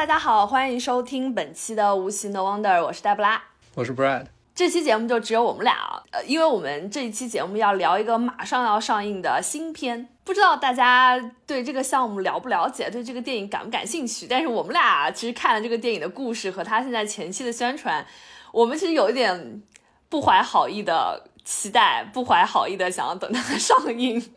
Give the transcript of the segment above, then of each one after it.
大家好，欢迎收听本期的无形的 Wonder，我是黛布拉，我是 Brad。这期节目就只有我们俩，呃，因为我们这一期节目要聊一个马上要上映的新片，不知道大家对这个项目了不了解，对这个电影感不感兴趣？但是我们俩其实看了这个电影的故事和他现在前期的宣传，我们其实有一点不怀好意的期待，不怀好意的想要等它上映。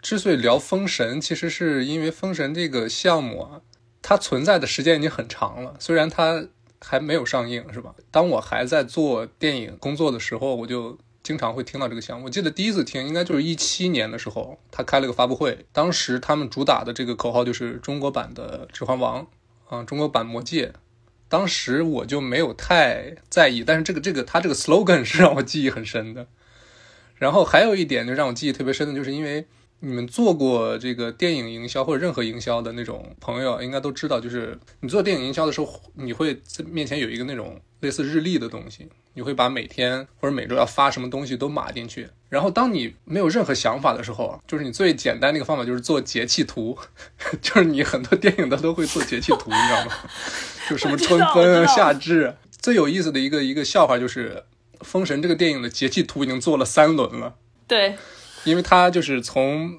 之所以聊《封神》，其实是因为《封神》这个项目啊。它存在的时间已经很长了，虽然它还没有上映，是吧？当我还在做电影工作的时候，我就经常会听到这个项目。我记得第一次听应该就是一七年的时候，他开了个发布会，当时他们主打的这个口号就是中国版的《指环王》啊，中国版《魔戒》。当时我就没有太在意，但是这个这个他这个 slogan 是让我记忆很深的。然后还有一点就让我记忆特别深的，就是因为。你们做过这个电影营销或者任何营销的那种朋友，应该都知道，就是你做电影营销的时候，你会在面前有一个那种类似日历的东西，你会把每天或者每周要发什么东西都码进去。然后当你没有任何想法的时候，就是你最简单的一个方法就是做节气图，就是你很多电影它都会做节气图，你知道吗？就什么春分啊、夏至。最有意思的一个一个笑话就是《封神》这个电影的节气图已经做了三轮了。对。因为它就是从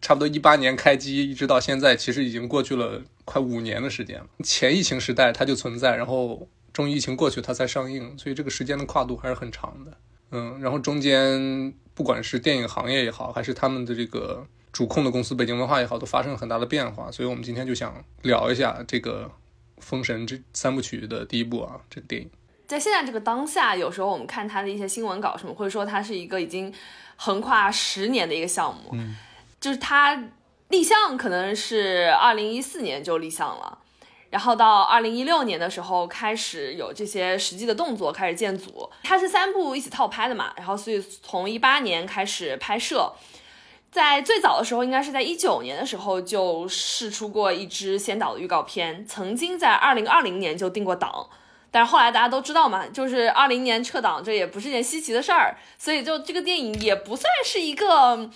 差不多一八年开机一直到现在，其实已经过去了快五年的时间了。前疫情时代它就存在，然后终于疫情过去它才上映，所以这个时间的跨度还是很长的。嗯，然后中间不管是电影行业也好，还是他们的这个主控的公司北京文化也好，都发生了很大的变化。所以我们今天就想聊一下这个《封神》这三部曲的第一部啊，这个电影。在现在这个当下，有时候我们看它的一些新闻稿什么，会说它是一个已经。横跨十年的一个项目，嗯，就是它立项可能是二零一四年就立项了，然后到二零一六年的时候开始有这些实际的动作，开始建组。它是三部一起套拍的嘛，然后所以从一八年开始拍摄，在最早的时候应该是在一九年的时候就试出过一支先导的预告片，曾经在二零二零年就定过档。但是后来大家都知道嘛，就是二零年撤档，这也不是件稀奇的事儿，所以就这个电影也不算是一个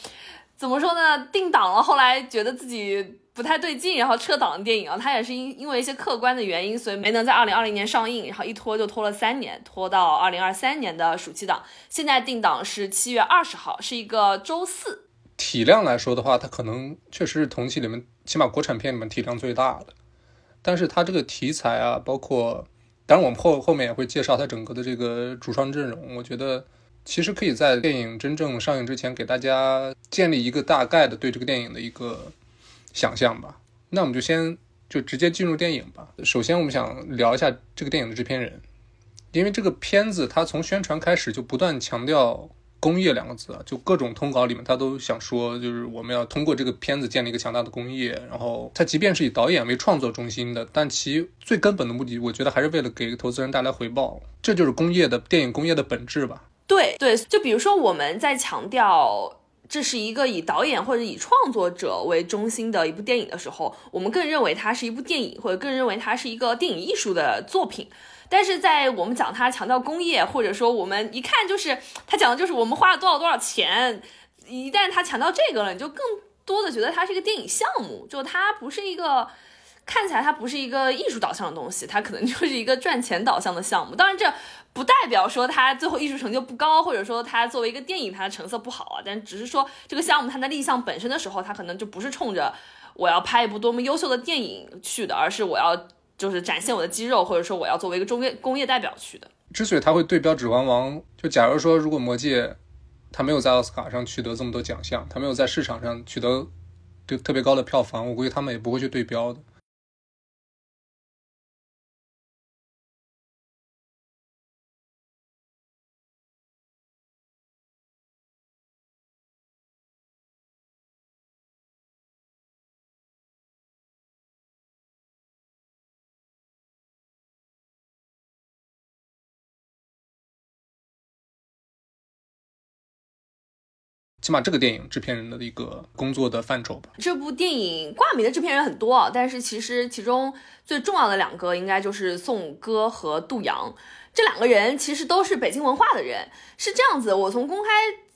怎么说呢，定档了，后来觉得自己不太对劲，然后撤档的电影啊，它也是因因为一些客观的原因，所以没能在二零二零年上映，然后一拖就拖了三年，拖到二零二三年的暑期档，现在定档是七月二十号，是一个周四。体量来说的话，它可能确实是同期里面，起码国产片里面体量最大的，但是它这个题材啊，包括。当然，我们后后面也会介绍它整个的这个主创阵容。我觉得其实可以在电影真正上映之前，给大家建立一个大概的对这个电影的一个想象吧。那我们就先就直接进入电影吧。首先，我们想聊一下这个电影的制片人，因为这个片子它从宣传开始就不断强调。工业两个字啊，就各种通稿里面，他都想说，就是我们要通过这个片子建立一个强大的工业。然后，他即便是以导演为创作中心的，但其最根本的目的，我觉得还是为了给投资人带来回报。这就是工业的电影工业的本质吧？对对，就比如说我们在强调这是一个以导演或者以创作者为中心的一部电影的时候，我们更认为它是一部电影，或者更认为它是一个电影艺术的作品。但是在我们讲他强调工业，或者说我们一看就是他讲的就是我们花了多少多少钱，一旦他强调这个了，你就更多的觉得它是一个电影项目，就它不是一个看起来它不是一个艺术导向的东西，它可能就是一个赚钱导向的项目。当然这不代表说它最后艺术成就不高，或者说它作为一个电影它的成色不好啊，但只是说这个项目它的立项本身的时候，它可能就不是冲着我要拍一部多么优秀的电影去的，而是我要。就是展现我的肌肉，或者说我要作为一个中业工业代表去的。之所以他会对标《指环王》，就假如说如果《魔戒》他没有在奥斯卡上取得这么多奖项，他没有在市场上取得就特别高的票房，我估计他们也不会去对标的。起码这个电影制片人的一个工作的范畴吧。这部电影挂名的制片人很多，但是其实其中最重要的两个应该就是宋歌和杜洋。这两个人其实都是北京文化的人。是这样子，我从公开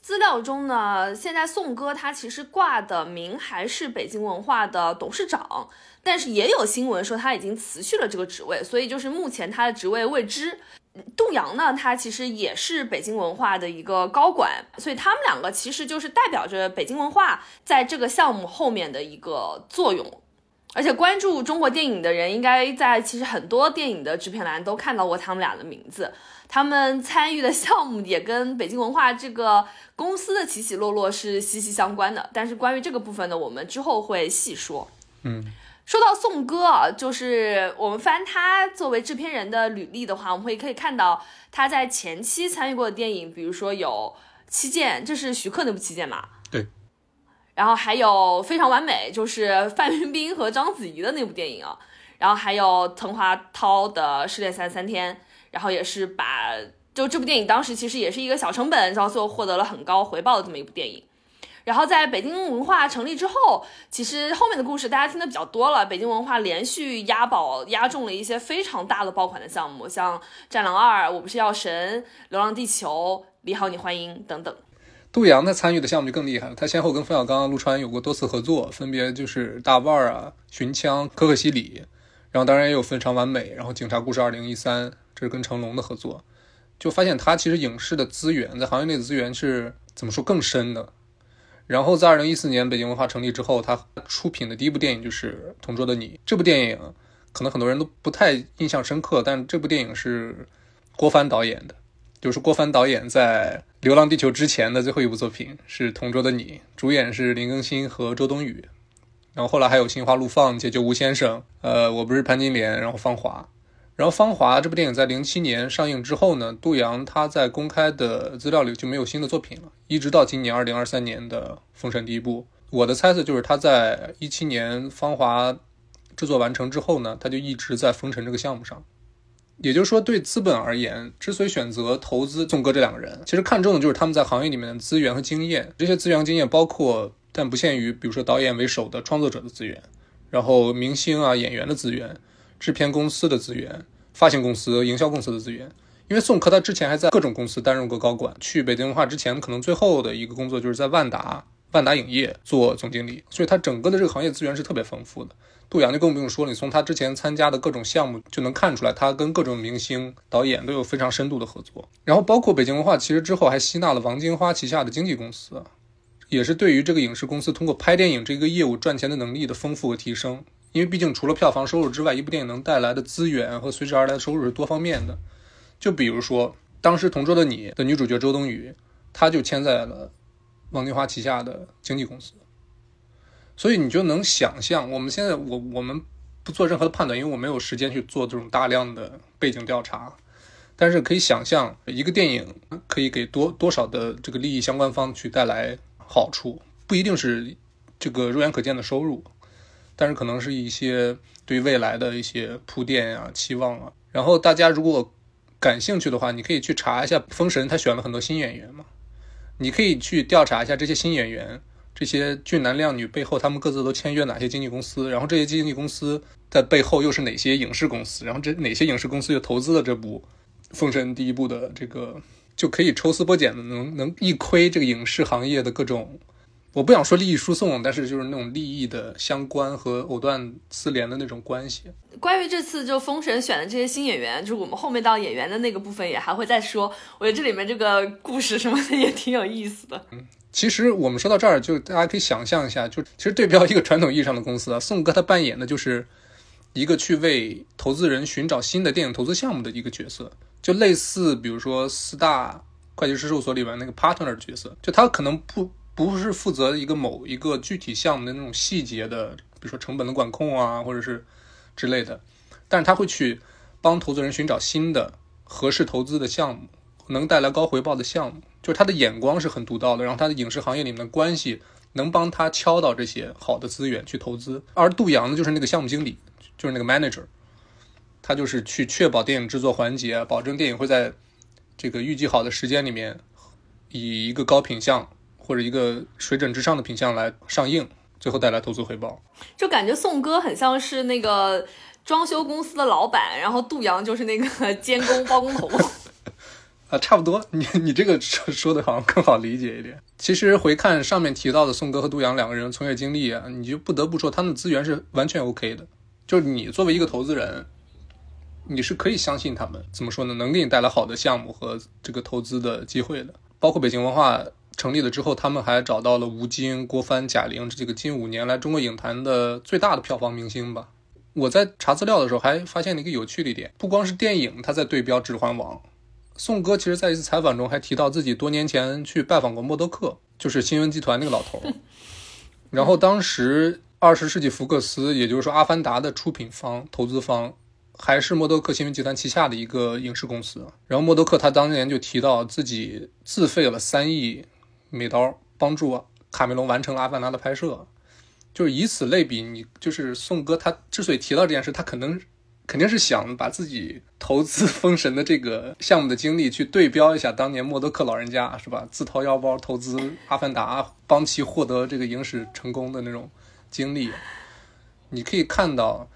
资料中呢，现在宋哥他其实挂的名还是北京文化的董事长，但是也有新闻说他已经辞去了这个职位，所以就是目前他的职位未知。杜阳呢，他其实也是北京文化的一个高管，所以他们两个其实就是代表着北京文化在这个项目后面的一个作用。而且关注中国电影的人，应该在其实很多电影的制片栏都看到过他们俩的名字。他们参与的项目也跟北京文化这个公司的起起落落是息息相关的。但是关于这个部分呢，我们之后会细说。嗯，说到宋歌啊，就是我们翻他作为制片人的履历的话，我们会可以看到他在前期参与过的电影，比如说有《七剑》，这是徐克那部《七剑》嘛？对然后还有非常完美，就是范冰冰和章子怡的那部电影啊。然后还有滕华涛的《失恋三十三天》，然后也是把就这部电影当时其实也是一个小成本，然后最后获得了很高回报的这么一部电影。然后在北京文化成立之后，其实后面的故事大家听的比较多了。北京文化连续押宝押中了一些非常大的爆款的项目，像《战狼二》《我不是药神》《流浪地球》《你好，你欢迎》等等。杜洋他参与的项目就更厉害了，他先后跟冯小刚、陆川有过多次合作，分别就是《大腕》啊、《寻枪》、《可可西里》，然后当然也有《非常完美》，然后《警察故事二零一三》，这是跟成龙的合作，就发现他其实影视的资源在行业内的资源是怎么说更深的。然后在二零一四年北京文化成立之后，他出品的第一部电影就是《同桌的你》，这部电影可能很多人都不太印象深刻，但这部电影是郭帆导演的。就是郭帆导演在《流浪地球》之前的最后一部作品是《同桌的你》，主演是林更新和周冬雨，然后后来还有《心花怒放》《解救吴先生》，呃，我不是潘金莲，然后《芳华》，然后《芳华》这部电影在零七年上映之后呢，杜阳他在公开的资料里就没有新的作品了，一直到今年二零二三年的《封神》第一部，我的猜测就是他在一七年《芳华》制作完成之后呢，他就一直在《封神》这个项目上。也就是说，对资本而言，之所以选择投资宋哥这两个人，其实看中的就是他们在行业里面的资源和经验。这些资源和经验包括，但不限于，比如说导演为首的创作者的资源，然后明星啊、演员的资源，制片公司的资源，发行公司、营销公司的资源。因为宋柯他之前还在各种公司担任过高管，去北京文化之前，可能最后的一个工作就是在万达、万达影业做总经理，所以他整个的这个行业资源是特别丰富的。杜阳就更不用说了，你从他之前参加的各种项目就能看出来，他跟各种明星、导演都有非常深度的合作。然后包括北京文化，其实之后还吸纳了王金花旗下的经纪公司，也是对于这个影视公司通过拍电影这个业务赚钱的能力的丰富和提升。因为毕竟除了票房收入之外，一部电影能带来的资源和随之而来的收入是多方面的。就比如说，当时《同桌的你》的女主角周冬雨，她就签在了王金花旗下的经纪公司。所以你就能想象，我们现在我我们不做任何的判断，因为我没有时间去做这种大量的背景调查。但是可以想象，一个电影可以给多多少的这个利益相关方去带来好处，不一定是这个肉眼可见的收入，但是可能是一些对未来的一些铺垫啊、期望啊。然后大家如果感兴趣的话，你可以去查一下《封神》，他选了很多新演员嘛，你可以去调查一下这些新演员。这些俊男靓女背后，他们各自都签约哪些经纪公司？然后这些经纪公司在背后又是哪些影视公司？然后这哪些影视公司又投资了这部《封神》第一部的这个，就可以抽丝剥茧的能能一窥这个影视行业的各种，我不想说利益输送，但是就是那种利益的相关和藕断丝连的那种关系。关于这次就《封神》选的这些新演员，就是我们后面到演员的那个部分也还会再说。我觉得这里面这个故事什么的也挺有意思的。嗯。其实我们说到这儿，就大家可以想象一下，就其实对标一个传统意义上的公司啊，宋哥他扮演的就是一个去为投资人寻找新的电影投资项目的一个角色，就类似比如说四大会计师事务所里边那个 partner 的角色，就他可能不不是负责一个某一个具体项目的那种细节的，比如说成本的管控啊，或者是之类的，但是他会去帮投资人寻找新的合适投资的项目，能带来高回报的项目。就是他的眼光是很独到的，然后他的影视行业里面的关系能帮他敲到这些好的资源去投资。而杜阳呢，就是那个项目经理，就是那个 manager，他就是去确保电影制作环节，保证电影会在这个预计好的时间里面，以一个高品相或者一个水准之上的品相来上映，最后带来投资回报。就感觉宋哥很像是那个装修公司的老板，然后杜洋就是那个 监工包工头。啊，差不多。你你这个说说的好像更好理解一点。其实回看上面提到的宋哥和杜洋两个人从业经历啊，你就不得不说他们的资源是完全 OK 的。就是你作为一个投资人，你是可以相信他们怎么说呢？能给你带来好的项目和这个投资的机会的。包括北京文化成立了之后，他们还找到了吴京、郭帆、贾玲这几个近五年来中国影坛的最大的票房明星吧。我在查资料的时候还发现了一个有趣的一点，不光是电影，他在对标《指环王》。宋哥其实在一次采访中还提到自己多年前去拜访过默多克，就是新闻集团那个老头。然后当时二十世纪福克斯，也就是说《阿凡达》的出品方、投资方。还是默多克新闻集团旗下的一个影视公司，然后默多克他当年就提到自己自费了三亿美刀帮助卡梅隆完成了《阿凡达》的拍摄，就是以此类比，你就是宋哥他之所以提到这件事，他可能肯定是想把自己投资《封神》的这个项目的经历去对标一下当年默多克老人家是吧？自掏腰包投资《阿凡达》，帮其获得这个影史成功的那种经历，你可以看到。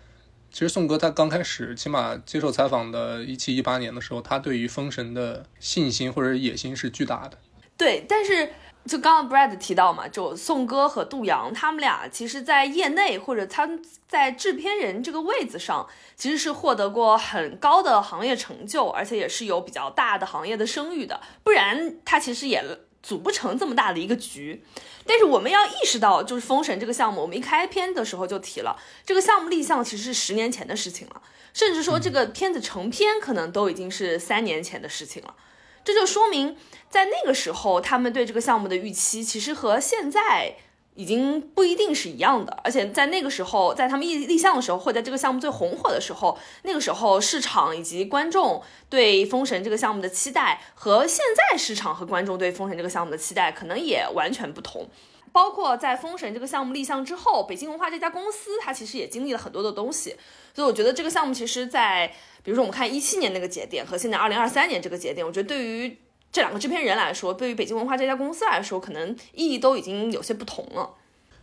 其实宋哥他刚开始，起码接受采访的一七一八年的时候，他对于封神的信心或者野心是巨大的。对，但是就刚刚 Brad 提到嘛，就宋哥和杜阳他们俩，其实在业内或者他在制片人这个位子上，其实是获得过很高的行业成就，而且也是有比较大的行业的声誉的。不然他其实也组不成这么大的一个局。但是我们要意识到，就是封神这个项目，我们一开篇的时候就提了，这个项目立项其实是十年前的事情了，甚至说这个片子成片可能都已经是三年前的事情了。这就说明，在那个时候，他们对这个项目的预期其实和现在。已经不一定是一样的，而且在那个时候，在他们立立项的时候，或在这个项目最红火的时候，那个时候市场以及观众对《封神》这个项目的期待，和现在市场和观众对《封神》这个项目的期待，可能也完全不同。包括在《封神》这个项目立项之后，北京文化这家公司，它其实也经历了很多的东西。所以我觉得这个项目其实，在比如说我们看一七年那个节点和现在二零二三年这个节点，我觉得对于。这两个制片人来说，对于北京文化这家公司来说，可能意义都已经有些不同了。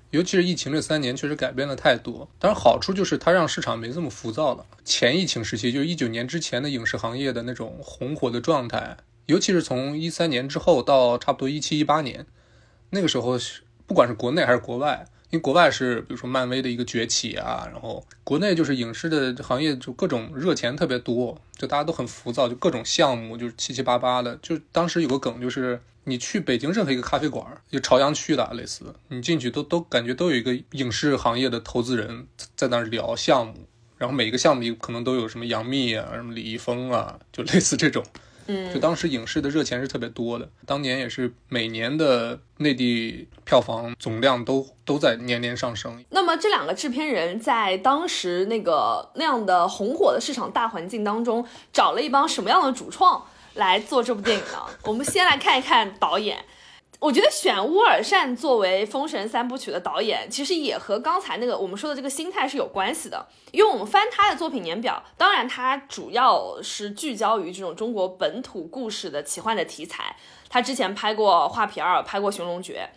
尤其是疫情这三年，确实改变了太多。但是，好处就是它让市场没这么浮躁了。前疫情时期，就是一九年之前的影视行业的那种红火的状态，尤其是从一三年之后到差不多一七一八年，那个时候，不管是国内还是国外。因为国外是比如说漫威的一个崛起啊，然后国内就是影视的行业就各种热钱特别多，就大家都很浮躁，就各种项目就是七七八八的。就当时有个梗，就是你去北京任何一个咖啡馆，就朝阳区的类似，你进去都都感觉都有一个影视行业的投资人在那儿聊项目，然后每个项目里可能都有什么杨幂啊、什么李易峰啊，就类似这种。嗯，就当时影视的热钱是特别多的，当年也是每年的内地票房总量都都在年年上升。那么这两个制片人在当时那个那样的红火的市场大环境当中，找了一帮什么样的主创来做这部电影呢？我们先来看一看导演。我觉得选乌尔善作为《封神三部曲》的导演，其实也和刚才那个我们说的这个心态是有关系的。因为我们翻他的作品年表，当然他主要是聚焦于这种中国本土故事的奇幻的题材。他之前拍过《画皮二》，拍过《寻龙诀》。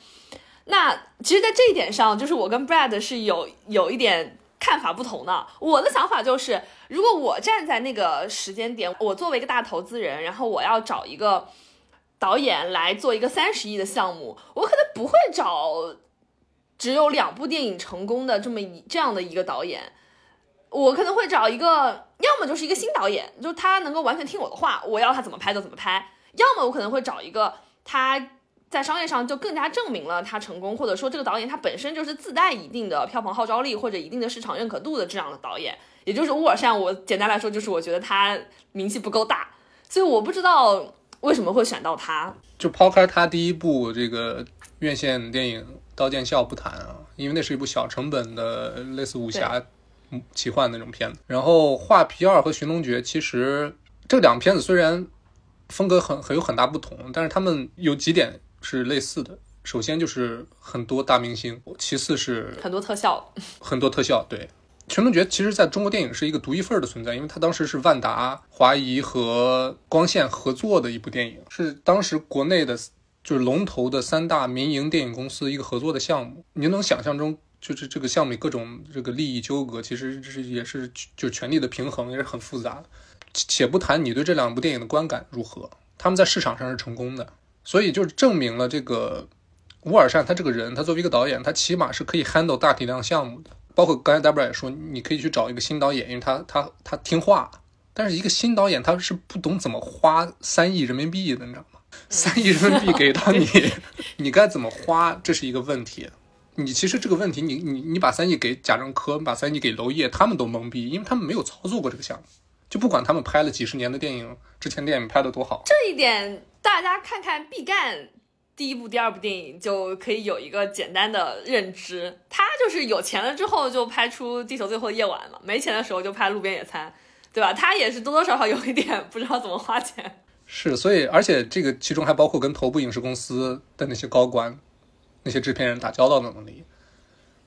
那其实，在这一点上，就是我跟 Brad 是有有一点看法不同的。我的想法就是，如果我站在那个时间点，我作为一个大投资人，然后我要找一个。导演来做一个三十亿的项目，我可能不会找只有两部电影成功的这么一这样的一个导演，我可能会找一个，要么就是一个新导演，就他能够完全听我的话，我要他怎么拍就怎么拍；要么我可能会找一个他在商业上就更加证明了他成功，或者说这个导演他本身就是自带一定的票房号召力或者一定的市场认可度的这样的导演，也就是乌尔善。我简单来说就是我觉得他名气不够大，所以我不知道。为什么会选到他？就抛开他第一部这个院线电影《刀剑笑》不谈啊，因为那是一部小成本的类似武侠、奇幻那种片子。然后《画皮二》和《寻龙诀》，其实这两片子虽然风格很很有很大不同，但是他们有几点是类似的。首先就是很多大明星，其次是很多特效，很多特效，对。《全龙诀》其实在中国电影是一个独一份的存在，因为它当时是万达、华谊和光线合作的一部电影，是当时国内的，就是龙头的三大民营电影公司一个合作的项目。您能想象中，就是这个项目里各种这个利益纠葛，其实是也是就权力的平衡也是很复杂的。且不谈你对这两部电影的观感如何，他们在市场上是成功的，所以就是证明了这个乌尔善他这个人，他作为一个导演，他起码是可以 handle 大体量项目的。包括刚才 Debra 也说，你可以去找一个新导演，因为他他他听话。但是一个新导演他是不懂怎么花三亿人民币的，你知道吗？三亿人民币给到你，你该怎么花，这是一个问题。你其实这个问题，你你你把三亿给贾樟柯，把三亿给娄烨，他们都懵逼，因为他们没有操作过这个项目。就不管他们拍了几十年的电影，之前电影拍的多好，这一点大家看看毕赣第一部、第二部电影就可以有一个简单的认知。他就是有钱了之后就拍出《地球最后的夜晚》了，没钱的时候就拍《路边野餐》，对吧？他也是多多少少有一点不知道怎么花钱。是，所以而且这个其中还包括跟头部影视公司的那些高官、那些制片人打交道的能力，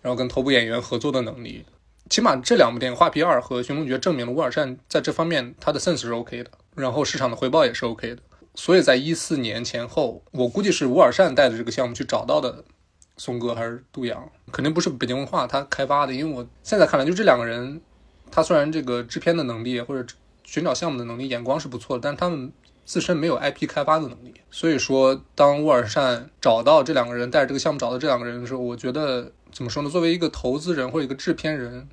然后跟头部演员合作的能力。起码这两部电影《画皮二》和《寻龙诀》证明了乌尔善在这方面他的 sense 是 OK 的，然后市场的回报也是 OK 的。所以在一四年前后，我估计是乌尔善带着这个项目去找到的松哥还是杜洋，肯定不是北京文化他开发的。因为我现在看来，就这两个人，他虽然这个制片的能力或者寻找项目的能力、眼光是不错的，但他们自身没有 IP 开发的能力。所以说，当乌尔善找到这两个人，带着这个项目找到这两个人的时候，我觉得怎么说呢？作为一个投资人或者一个制片人。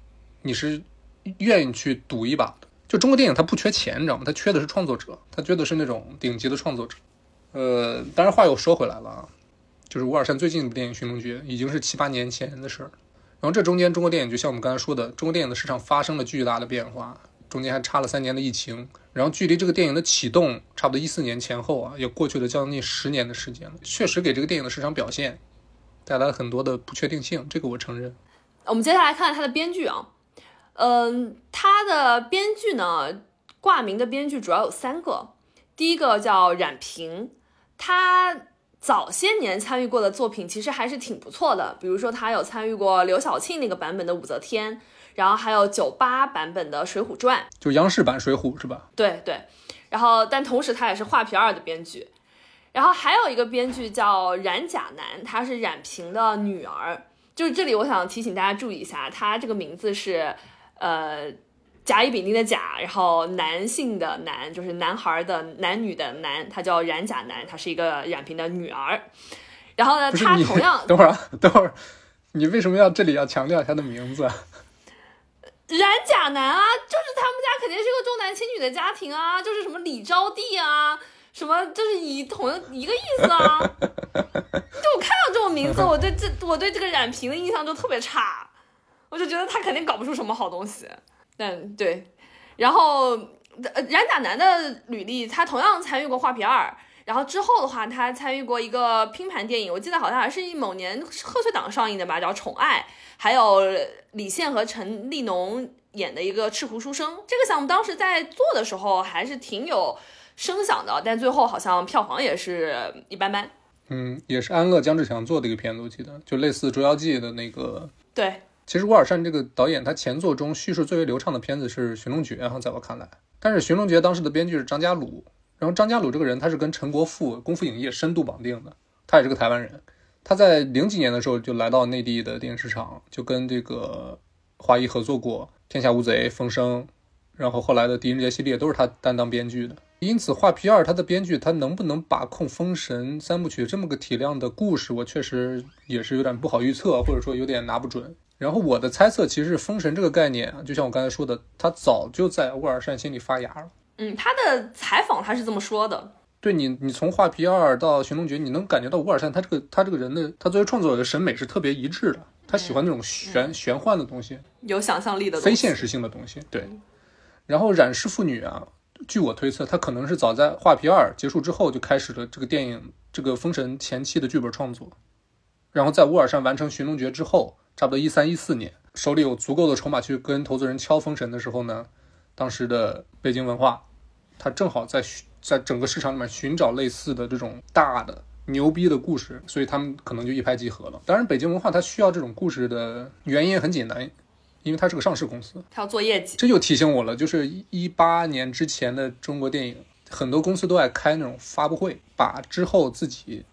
你是愿意去赌一把？就中国电影，它不缺钱，你知道吗？它缺的是创作者，它缺的是那种顶级的创作者。呃，当然话又说回来了啊，就是吴尔善最近一部电影《寻龙诀》已经是七八年前的事儿。然后这中间中国电影就像我们刚才说的，中国电影的市场发生了巨大的变化，中间还差了三年的疫情。然后距离这个电影的启动，差不多一四年前后啊，也过去了将近十年的时间了。确实给这个电影的市场表现带来了很多的不确定性，这个我承认。我们接下来看看它的编剧啊。嗯，他的编剧呢，挂名的编剧主要有三个。第一个叫冉平，他早些年参与过的作品其实还是挺不错的，比如说他有参与过刘晓庆那个版本的武则天，然后还有九八版本的水浒传，就央视版水浒是吧？对对。然后，但同时他也是画皮二的编剧。然后还有一个编剧叫冉甲男，他是冉平的女儿。就是这里，我想提醒大家注意一下，他这个名字是。呃，甲乙丙丁的甲，然后男性的男，就是男孩的男女的男，他叫冉甲男，他是一个冉平的女儿。然后呢，他同样，等会儿，等会儿，你为什么要这里要强调他的名字？冉甲男啊，就是他们家肯定是个重男轻女的家庭啊，就是什么李招娣啊，什么就是以同一个意思啊。就我看到这种名字，我对这我对这个冉平的印象就特别差。我就觉得他肯定搞不出什么好东西，但对，然后冉甲男的履历，他同样参与过《画皮二》，然后之后的话，他参与过一个拼盘电影，我记得好像还是某年贺岁档上映的吧，叫《宠爱》，还有李现和陈立农演的一个《赤狐书生》。这个项目当时在做的时候还是挺有声响的，但最后好像票房也是一般般。嗯，也是安乐姜志强做的一个片子，我记得就类似《捉妖记》的那个。对。其实乌尔善这个导演，他前作中叙事最为流畅的片子是《寻龙诀》哈，在我看来。但是《寻龙诀》当时的编剧是张家鲁，然后张家鲁这个人他是跟陈国富、功夫影业深度绑定的，他也是个台湾人。他在零几年的时候就来到内地的电影市场，就跟这个华谊合作过《天下无贼》《风声》，然后后来的《狄仁杰》系列都是他担当编剧的。因此，《画皮二》他的编剧他能不能把控《封神》三部曲这么个体量的故事，我确实也是有点不好预测，或者说有点拿不准。然后我的猜测，其实是“封神”这个概念啊，就像我刚才说的，他早就在沃尔善心里发芽了。嗯，他的采访他是这么说的。对你，你从《画皮二》到《寻龙诀》，你能感觉到沃尔善他这个他这个人的，他作为创作者的审美是特别一致的。他喜欢那种玄玄幻的东西，有想象力的、非现实性的东西。对。然后染氏父女啊，据我推测，他可能是早在《画皮二》结束之后就开始了这个电影这个《封神》前期的剧本创作，然后在沃尔善完成《寻龙诀》之后。差不多一三一四年，手里有足够的筹码去跟投资人敲封神的时候呢，当时的北京文化，他正好在在整个市场里面寻找类似的这种大的牛逼的故事，所以他们可能就一拍即合了。当然，北京文化它需要这种故事的原因很简单，因为它是个上市公司，它要做业绩。这就提醒我了，就是一八年之前的中国电影，很多公司都爱开那种发布会，把之后自己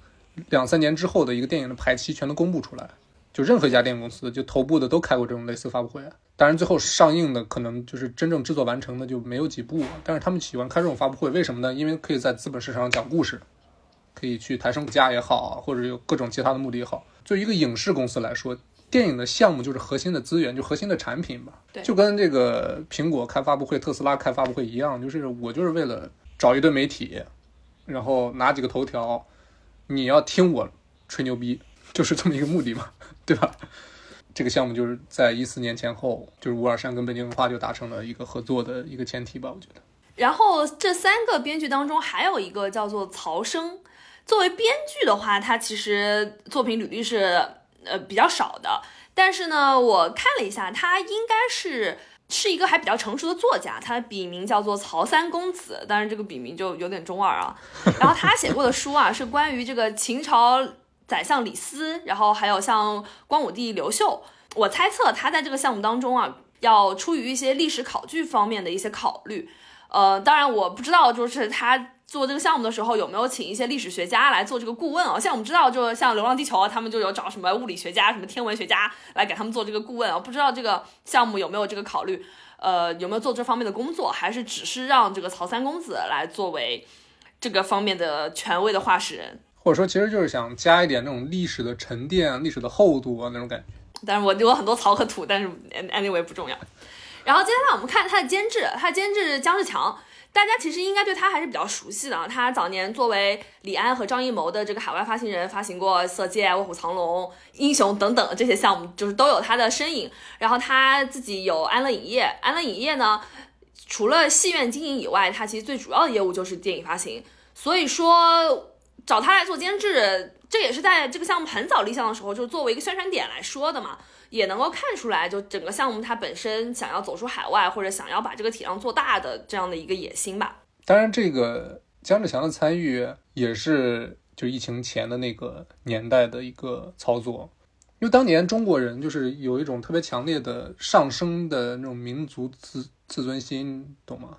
两三年之后的一个电影的排期全都公布出来。就任何一家电影公司，就头部的都开过这种类似发布会。当然最后上映的可能就是真正制作完成的就没有几部，但是他们喜欢开这种发布会，为什么呢？因为可以在资本市场上讲故事，可以去抬升股价也好，或者有各种其他的目的也好。就一个影视公司来说，电影的项目就是核心的资源，就核心的产品吧。对就跟这个苹果开发布会、特斯拉开发布会一样，就是我就是为了找一堆媒体，然后拿几个头条，你要听我吹牛逼，就是这么一个目的嘛，对吧？这个项目就是在一四年前后，就是乌尔善跟北京文化就达成了一个合作的一个前提吧，我觉得。然后这三个编剧当中，还有一个叫做曹生。作为编剧的话，他其实作品履历是呃比较少的，但是呢，我看了一下，他应该是是一个还比较成熟的作家，他笔名叫做曹三公子，当然这个笔名就有点中二啊。然后他写过的书啊，是关于这个秦朝宰相李斯，然后还有像光武帝刘秀。我猜测他在这个项目当中啊，要出于一些历史考据方面的一些考虑。呃，当然我不知道，就是他做这个项目的时候有没有请一些历史学家来做这个顾问啊？像我们知道，就像《流浪地球》啊，他们就有找什么物理学家、什么天文学家来给他们做这个顾问啊。不知道这个项目有没有这个考虑？呃，有没有做这方面的工作？还是只是让这个曹三公子来作为这个方面的权威的话事人？或者说，其实就是想加一点那种历史的沉淀、历史的厚度啊那种感觉。但是我有很多槽和土，但是 anyway 不重要。然后接下来我们看他的监制，他的监制姜志强，大家其实应该对他还是比较熟悉的啊。他早年作为李安和张艺谋的这个海外发行人，发行过《色戒》《卧虎藏龙》《英雄》等等这些项目，就是都有他的身影。然后他自己有安乐影业，安乐影业呢，除了戏院经营以外，他其实最主要的业务就是电影发行。所以说找他来做监制，这也是在这个项目很早立项的时候，就是作为一个宣传点来说的嘛。也能够看出来，就整个项目它本身想要走出海外，或者想要把这个体量做大的这样的一个野心吧。当然，这个姜志强的参与也是就疫情前的那个年代的一个操作，因为当年中国人就是有一种特别强烈的上升的那种民族自自尊心，懂吗？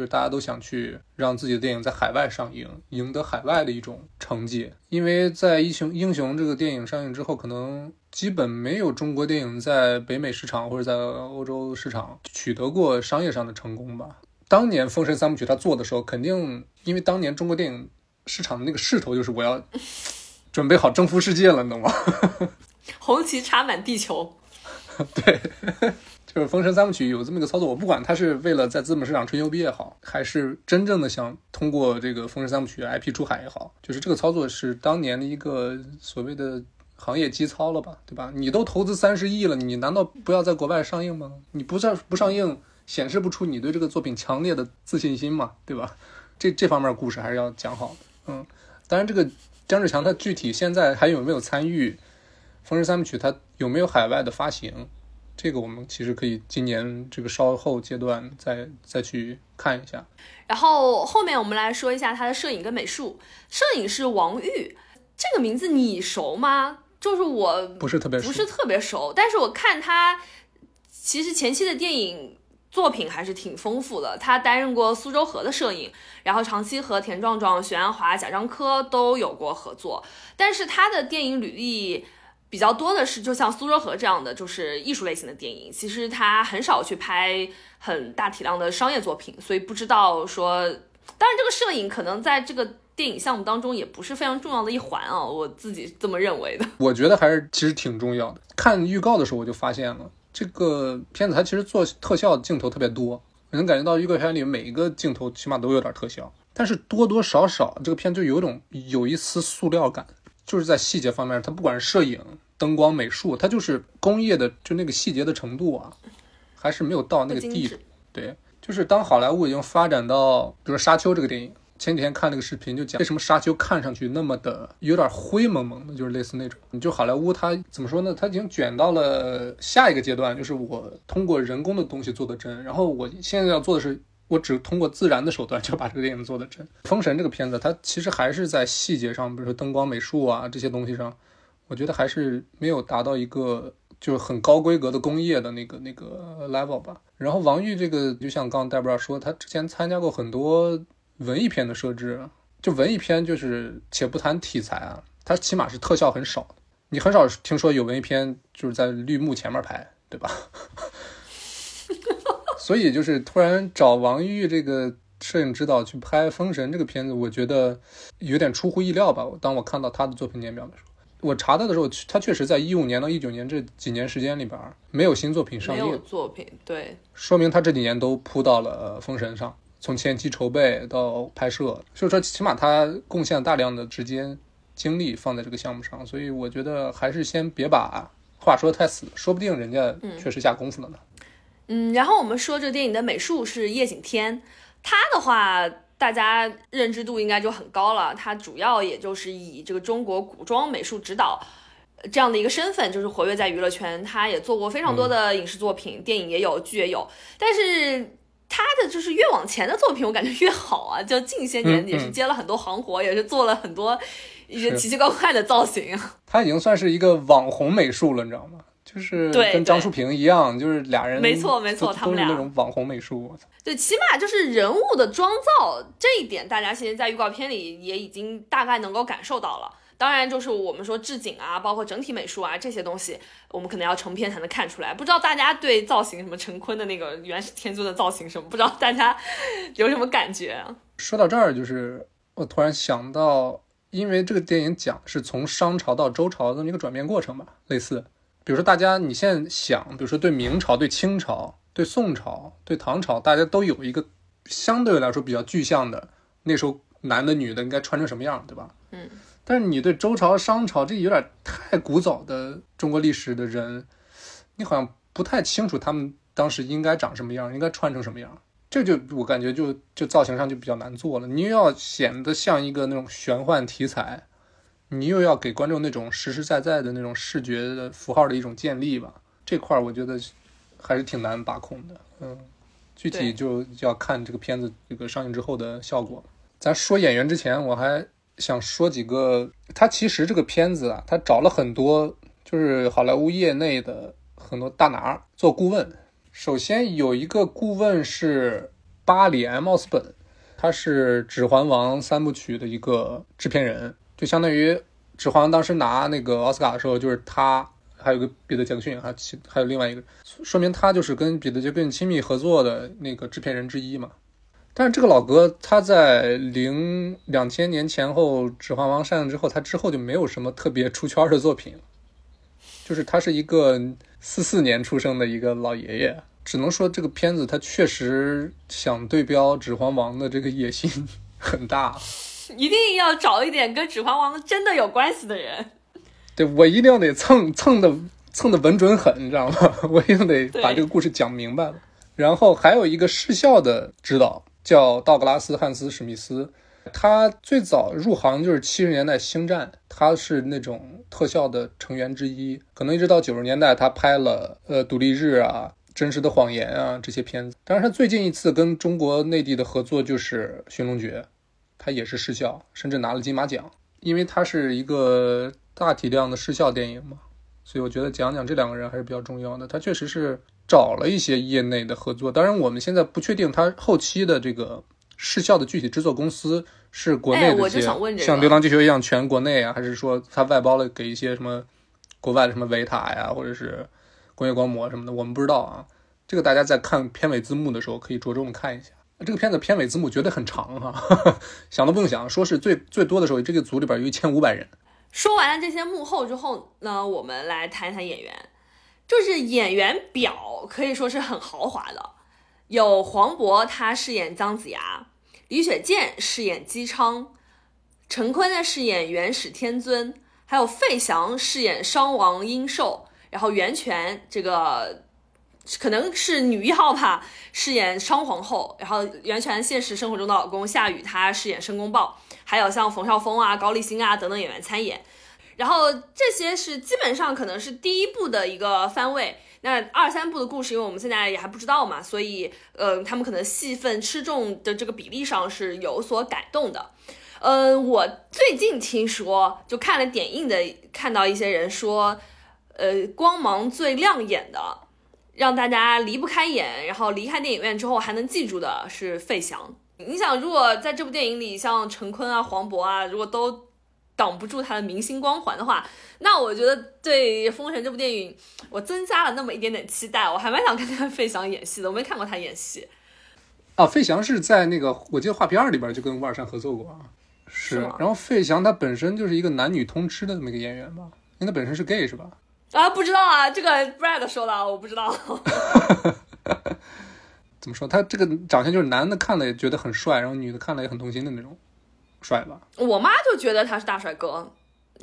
就是大家都想去让自己的电影在海外上映，赢得海外的一种成绩。因为在《英雄英雄》这个电影上映之后，可能基本没有中国电影在北美市场或者在欧洲市场取得过商业上的成功吧。当年《封神三部曲》他做的时候，肯定因为当年中国电影市场的那个势头就是我要 准备好征服世界了，你懂吗？红旗插满地球。对。就是《封神三部曲》有这么一个操作，我不管他是为了在资本市场吹牛逼也好，还是真正的想通过这个《封神三部曲》IP 出海也好，就是这个操作是当年的一个所谓的行业基操了吧，对吧？你都投资三十亿了，你难道不要在国外上映吗？你不上不上映，显示不出你对这个作品强烈的自信心嘛，对吧？这这方面故事还是要讲好。嗯，当然这个姜志强他具体现在还有没有参与《封神三部曲》，他有没有海外的发行？这个我们其实可以今年这个稍后阶段再再去看一下。然后后面我们来说一下他的摄影跟美术。摄影是王玉，这个名字你熟吗？就是我不是特别不是特别熟，但是我看他其实前期的电影作品还是挺丰富的。他担任过苏州河的摄影，然后长期和田壮壮、徐安华、贾樟柯都有过合作。但是他的电影履历。比较多的是，就像苏州河这样的，就是艺术类型的电影。其实他很少去拍很大体量的商业作品，所以不知道说，当然这个摄影可能在这个电影项目当中也不是非常重要的一环啊，我自己这么认为的。我觉得还是其实挺重要的。看预告的时候我就发现了，这个片子它其实做特效镜头特别多，能感觉到预告片里每一个镜头起码都有点特效，但是多多少少这个片就有种有一丝塑料感。就是在细节方面，它不管是摄影、灯光、美术，它就是工业的，就那个细节的程度啊，还是没有到那个地步。对，就是当好莱坞已经发展到，比如说《沙丘》这个电影，前几天看那个视频就讲，为什么《沙丘》看上去那么的有点灰蒙蒙的，就是类似那种。你就好莱坞它怎么说呢？它已经卷到了下一个阶段，就是我通过人工的东西做的真，然后我现在要做的是。我只通过自然的手段就把这个电影做的真。封神这个片子，它其实还是在细节上，比如说灯光、美术啊这些东西上，我觉得还是没有达到一个就是很高规格的工业的那个那个 level 吧。然后王玉这个，就像刚刚戴博说，他之前参加过很多文艺片的设置，就文艺片就是且不谈题材啊，它起码是特效很少，你很少听说有文艺片就是在绿幕前面拍，对吧？所以就是突然找王玉这个摄影指导去拍《封神》这个片子，我觉得有点出乎意料吧。当我看到他的作品年表的时候，我查他的时候，他确实在一五年到一九年这几年时间里边没有新作品上映没有，作品，对，说明他这几年都扑到了《封神》上，从前期筹备到拍摄，所以说起码他贡献了大量的时间精力放在这个项目上，所以我觉得还是先别把话说太死，说不定人家确实下功夫了呢。然后我们说这电影的美术是叶景天，他的话大家认知度应该就很高了。他主要也就是以这个中国古装美术指导呃这样的一个身份，就是活跃在娱乐圈。他也做过非常多的影视作品，电影也有，剧也有。但是他的就是越往前的作品，我感觉越好啊。就近些年嗯也是嗯接了很多行活，也是做了很多一些奇奇怪怪的造型。他已经算是一个网红美术了，你知道吗？就是对对跟张淑平一样，就是俩人没错没错他们俩那种网红美术。对，起码就是人物的妆造这一点，大家现在在预告片里也已经大概能够感受到了。当然，就是我们说置景啊，包括整体美术啊这些东西，我们可能要成片才能看出来。不知道大家对造型什么陈坤的那个元始天尊的造型什么，不知道大家 有什么感觉啊？说到这儿，就是我突然想到，因为这个电影讲是从商朝到周朝的这么一个转变过程吧，类似，比如说大家你现在想，比如说对明朝、对清朝、对宋朝、对唐朝，大家都有一个相对来说比较具象的，那时候男的女的应该穿成什么样，对吧？嗯。但是你对周朝、商朝这有点太古早的中国历史的人，你好像不太清楚他们当时应该长什么样，应该穿成什么样。这就我感觉就就造型上就比较难做了。你又要显得像一个那种玄幻题材，你又要给观众那种实实在在的那种视觉的符号的一种建立吧。这块儿我觉得还是挺难把控的。嗯，具体就要看这个片子这个上映之后的效果。咱说演员之前，我还想说几个。他其实这个片子啊，他找了很多就是好莱坞业内的很多大拿做顾问。首先有一个顾问是巴里 ·M· 奥斯本，他是《指环王》三部曲的一个制片人，就相当于《指环王》当时拿那个奥斯卡的时候，就是他，还有个彼得·杰克逊，还还有另外一个，说明他就是跟彼得·杰克逊亲密合作的那个制片人之一嘛。但是这个老哥他在零两千年前后《指环王》上映之后，他之后就没有什么特别出圈的作品，就是他是一个四四年出生的一个老爷爷，只能说这个片子他确实想对标《指环王》的这个野心 很大。一定要找一点跟《指环王》真的有关系的人。对我一定要得蹭蹭的蹭的稳准狠，你知道吗？我一定得把这个故事讲明白了。然后还有一个视效的指导叫道格拉斯·汉斯·史密斯，他最早入行就是七十年代《星战》，他是那种特效的成员之一。可能一直到九十年代，他拍了呃《独立日》啊、《真实的谎言》啊这些片子。当然，他最近一次跟中国内地的合作就是《寻龙诀》，他也是视效，甚至拿了金马奖。因为它是一个大体量的视效电影嘛，所以我觉得讲讲这两个人还是比较重要的。他确实是找了一些业内的合作，当然我们现在不确定他后期的这个视效的具体制作公司是国内的一些，像《流浪地球》一样全国内啊，还是说他外包了给一些什么国外的什么维塔呀，或者是工业光魔什么的，我们不知道啊。这个大家在看片尾字幕的时候可以着重的看一下。这个片子片尾字幕绝对很长哈、想都不用想，说是最最多的时候，这个组里边有一千五百人。说完了这些幕后之后呢，我们来谈一谈演员。就是演员表可以说是很豪华的，有黄渤他饰演姜子牙，李雪健饰演姬昌，陈坤呢饰演元始天尊，还有费翔饰演商王殷寿，然后袁泉这个可能是女一号吧，饰演商皇后，然后袁泉现实生活中的老公夏雨他饰演申公豹，还有像冯绍峰啊、高丽欣啊等等演员参演。然后这些是基本上可能是第一部的一个番位，那二三部的故事，因为我们现在也还不知道嘛，所以呃，他们可能戏份吃重的这个比例上是有所改动的。呃，我最近听说，就看了点映的，看到一些人说，呃，光芒最亮眼的，让大家离不开眼，然后离开电影院之后还能记住的是费翔。你想，如果在这部电影里，像陈坤啊、黄渤啊，如果都挡不住他的明星光环的话，那我觉得对《封神》这部电影，我增加了那么一点点期待。我还蛮想看看费翔演戏的，我没看过他演戏。啊，费翔是在那个我记得《画皮二》里边就跟吴尔善合作过啊。是。然后费翔他本身就是一个男女通吃的这么一个演员吧？因为他本身是 gay 是吧？啊，不知道啊，这个 Brad 说的，我不知道。怎么说？他这个长相就是男的看了也觉得很帅，然后女的看了也很动心的那种帅吧？我妈就觉得他是大帅哥，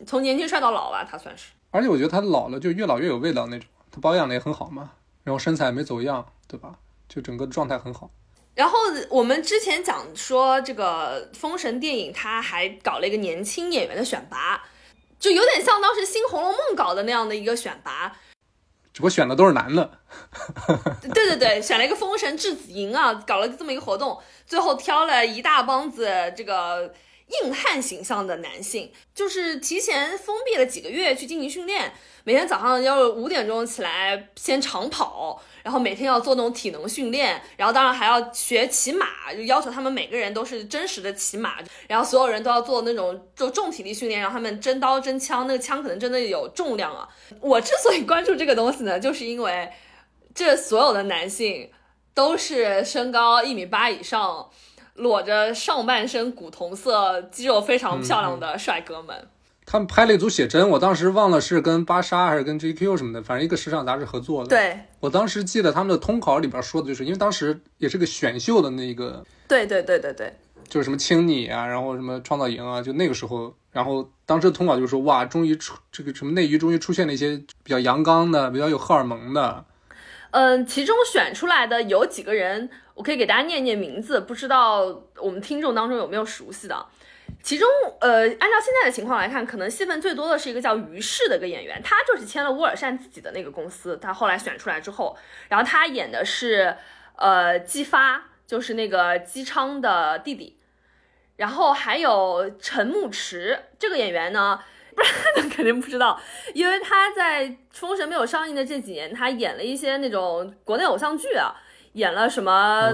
从年轻帅到老吧，他算是。而且我觉得他老了就越老越有味道那种，他保养的也很好嘛，然后身材没走样，对吧？就整个状态很好。然后我们之前讲说这个《封神》电影，他还搞了一个年轻演员的选拔，就有点像当时《新红楼梦》搞的那样的一个选拔。只不过选的都是男的，对对对，选了一个封神质子营啊，搞了这么一个活动，最后挑了一大帮子这个硬汉形象的男性，就是提前封闭了几个月去进行训练，每天早上要五点钟起来先长跑。然后每天要做那种体能训练，然后当然还要学骑马，就要求他们每个人都是真实的骑马，然后所有人都要做那种就重体力训练，让他们真刀真枪，那个枪可能真的有重量啊。我之所以关注这个东西呢，就是因为这所有的男性都是身高一米八以上，裸着上半身古铜色、肌肉非常漂亮的帅哥们。他们拍了一组写真，我当时忘了是跟芭莎还是跟 GQ 什么的，反正一个时尚杂志合作的。对，我当时记得他们的通稿里边说的就是，因为当时也是个选秀的那个。对对对对对。就是什么青你啊，然后什么创造营啊，就那个时候，然后当时的通稿就说，哇，终于出这个什么内娱，终于出现了一些比较阳刚的、比较有荷尔蒙的。嗯，其中选出来的有几个人，我可以给大家念念名字，不知道我们听众当中有没有熟悉的。其中，呃，按照现在的情况来看，可能戏份最多的是一个叫于适的一个演员，他就是签了乌尔善自己的那个公司，他后来选出来之后，然后他演的是，呃，姬发，就是那个姬昌的弟弟，然后还有陈牧驰这个演员呢，不然他肯定不知道，因为他在《封神》没有上映的这几年，他演了一些那种国内偶像剧啊，演了什么。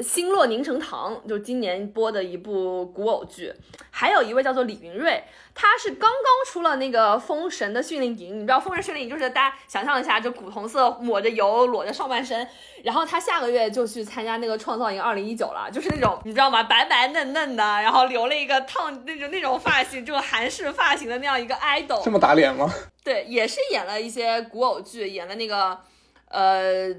星落凝成糖，就今年播的一部古偶剧，还有一位叫做李云瑞，他是刚刚出了那个封神的训练营，你知道封神训练营就是大家想象一下，就古铜色抹着油裸着上半身，然后他下个月就去参加那个创造营二零一九了，就是那种你知道吗，白白嫩嫩的，然后留了一个烫那种那种发型，这种韩式发型的那样一个 idol，这么打脸吗？对，也是演了一些古偶剧，演了那个呃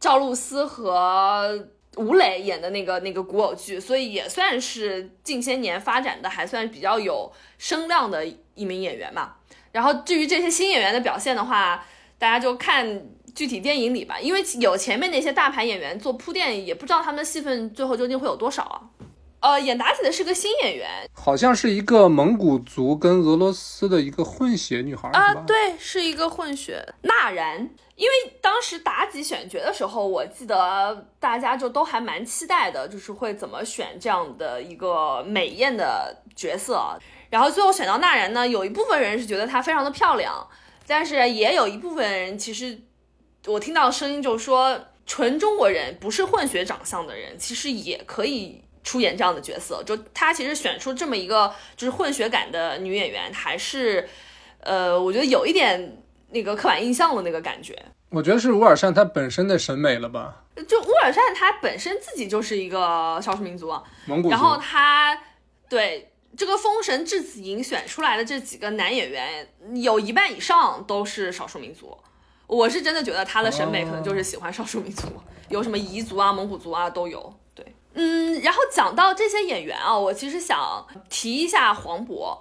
赵露思和。吴磊演的那个那个古偶剧，所以也算是近些年发展的还算比较有声量的一名演员嘛。然后至于这些新演员的表现的话，大家就看具体电影里吧，因为有前面那些大牌演员做铺垫，也不知道他们的戏份最后究竟会有多少啊。呃，演妲己的是个新演员，好像是一个蒙古族跟俄罗斯的一个混血女孩啊，对，是一个混血娜然。因为当时妲己选角的时候，我记得大家就都还蛮期待的，就是会怎么选这样的一个美艳的角色。然后最后选到娜然呢，有一部分人是觉得她非常的漂亮，但是也有一部分人其实我听到声音就说，纯中国人不是混血长相的人，其实也可以出演这样的角色。就她其实选出这么一个就是混血感的女演员，还是呃，我觉得有一点。那个刻板印象的那个感觉，我觉得是乌尔善他本身的审美了吧？就乌尔善他本身自己就是一个少数民族，蒙古。然后他对这个《封神质子营》选出来的这几个男演员，有一半以上都是少数民族。我是真的觉得他的审美可能就是喜欢少数民族，有什么彝族啊、蒙古族啊都有。对，嗯，然后讲到这些演员啊，我其实想提一下黄渤。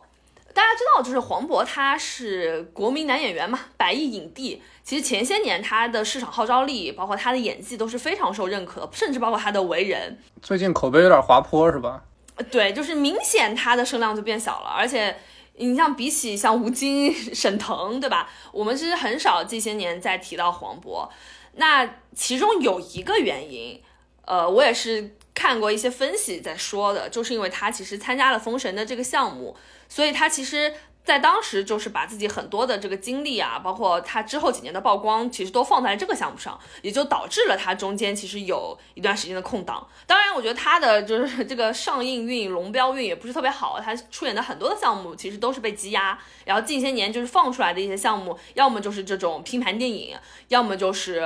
大家知道，就是黄渤，他是国民男演员嘛，百亿影帝。其实前些年他的市场号召力，包括他的演技都是非常受认可的，甚至包括他的为人。最近口碑有点滑坡，是吧？对，就是明显他的声量就变小了。而且你像比起像吴京、沈腾，对吧？我们其实很少这些年在提到黄渤。那其中有一个原因，呃，我也是看过一些分析在说的，就是因为他其实参加了封神的这个项目。所以他其实在当时就是把自己很多的这个精力啊，包括他之后几年的曝光，其实都放在了这个项目上，也就导致了他中间其实有一段时间的空档。当然，我觉得他的就是这个上映运、龙标运也不是特别好，他出演的很多的项目其实都是被积压。然后近些年就是放出来的一些项目，要么就是这种拼盘电影，要么就是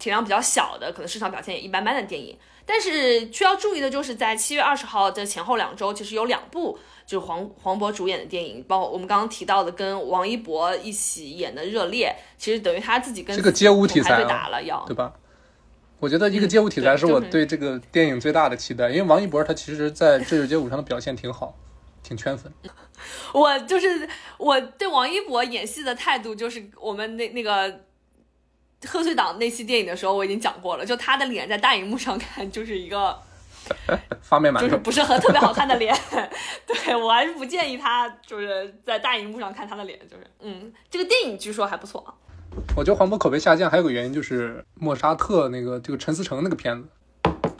体量比较小的，可能市场表现也一般般的电影。但是需要注意的就是，在七月二十号的前后两周，其实有两部。就是黄黄渤主演的电影，包括我们刚刚提到的跟王一博一起演的《热烈》，其实等于他自己跟这个街舞题材对打了，要对吧？我觉得一个街舞题材是我对这个电影最大的期待，因为王一博他其实在这日街舞上的表现挺好，挺圈粉。我就是我对王一博演戏的态度，就是我们那那个贺岁档那期电影的时候我已经讲过了，就他的脸在大荧幕上看就是一个。方便满就是不是很特别好看的脸，对我还是不建议他就是在大荧幕上看他的脸，就是嗯，这个电影据说还不错。我觉得黄渤口碑下降还有个原因就是莫扎特那个这个陈思诚那个片子，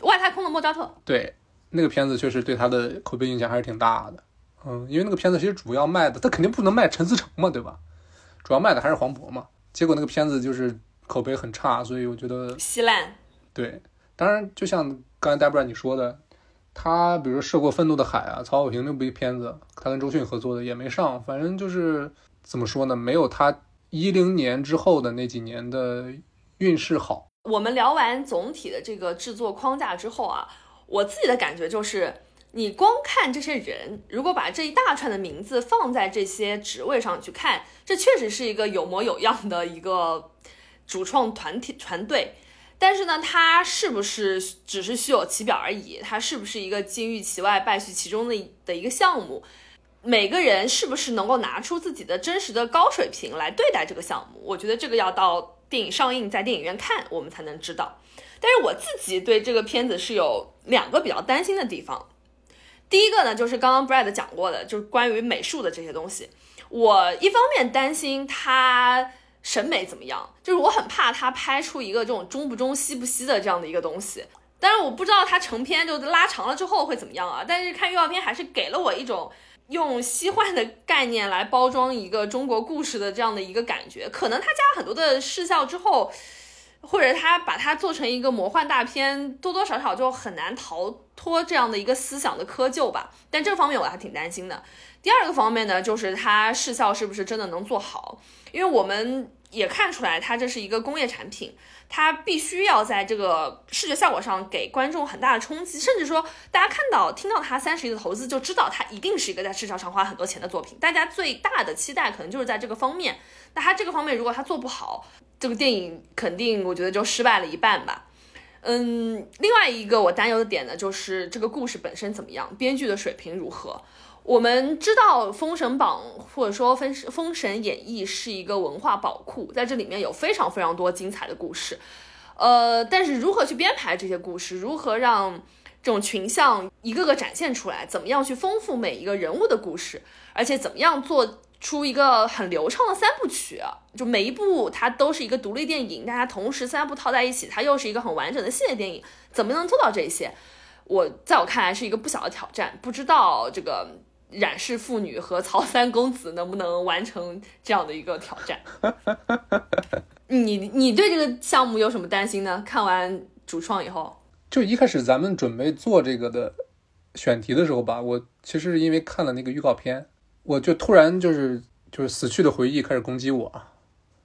外太空的莫扎特，对那个片子确实对他的口碑影响还是挺大的。嗯，因为那个片子其实主要卖的他肯定不能卖陈思诚嘛，对吧？主要卖的还是黄渤嘛。结果那个片子就是口碑很差，所以我觉得稀烂。对，当然就像。刚才戴布拉你说的，他比如说《涉过愤怒的海》啊，曹保平那部片子，他跟周迅合作的也没上。反正就是怎么说呢，没有他一零年之后的那几年的运势好。我们聊完总体的这个制作框架之后啊，我自己的感觉就是，你光看这些人，如果把这一大串的名字放在这些职位上去看，这确实是一个有模有样的一个主创团体团队。但是呢，它是不是只是虚有其表而已？它是不是一个金玉其外败絮其中的的一个项目？每个人是不是能够拿出自己的真实的高水平来对待这个项目？我觉得这个要到电影上映，在电影院看，我们才能知道。但是我自己对这个片子是有两个比较担心的地方。第一个呢，就是刚刚 Brad 讲过的，就是关于美术的这些东西。我一方面担心它。审美怎么样？就是我很怕他拍出一个这种中不中西不西的这样的一个东西，但是我不知道他成片就拉长了之后会怎么样啊。但是看预告片还是给了我一种用西幻的概念来包装一个中国故事的这样的一个感觉。可能他加了很多的视效之后，或者他把它做成一个魔幻大片，多多少少就很难逃脱这样的一个思想的窠臼吧。但这方面我还挺担心的。第二个方面呢，就是它视效是不是真的能做好？因为我们也看出来，它这是一个工业产品，它必须要在这个视觉效果上给观众很大的冲击，甚至说大家看到、听到它三十亿的投资，就知道它一定是一个在市场上花很多钱的作品。大家最大的期待可能就是在这个方面。那它这个方面如果它做不好，这个电影肯定我觉得就失败了一半吧。嗯，另外一个我担忧的点呢，就是这个故事本身怎么样，编剧的水平如何。我们知道《封神榜》或者说《封神封神演义》是一个文化宝库，在这里面有非常非常多精彩的故事，呃，但是如何去编排这些故事，如何让这种群像一个个展现出来，怎么样去丰富每一个人物的故事，而且怎么样做出一个很流畅的三部曲，就每一部它都是一个独立电影，大家同时三部套在一起，它又是一个很完整的系列电影，怎么能做到这些？我在我看来是一个不小的挑战，不知道这个。冉氏妇女和曹三公子能不能完成这样的一个挑战？你你对这个项目有什么担心呢？看完主创以后，就一开始咱们准备做这个的选题的时候吧，我其实因为看了那个预告片，我就突然就是就是死去的回忆开始攻击我，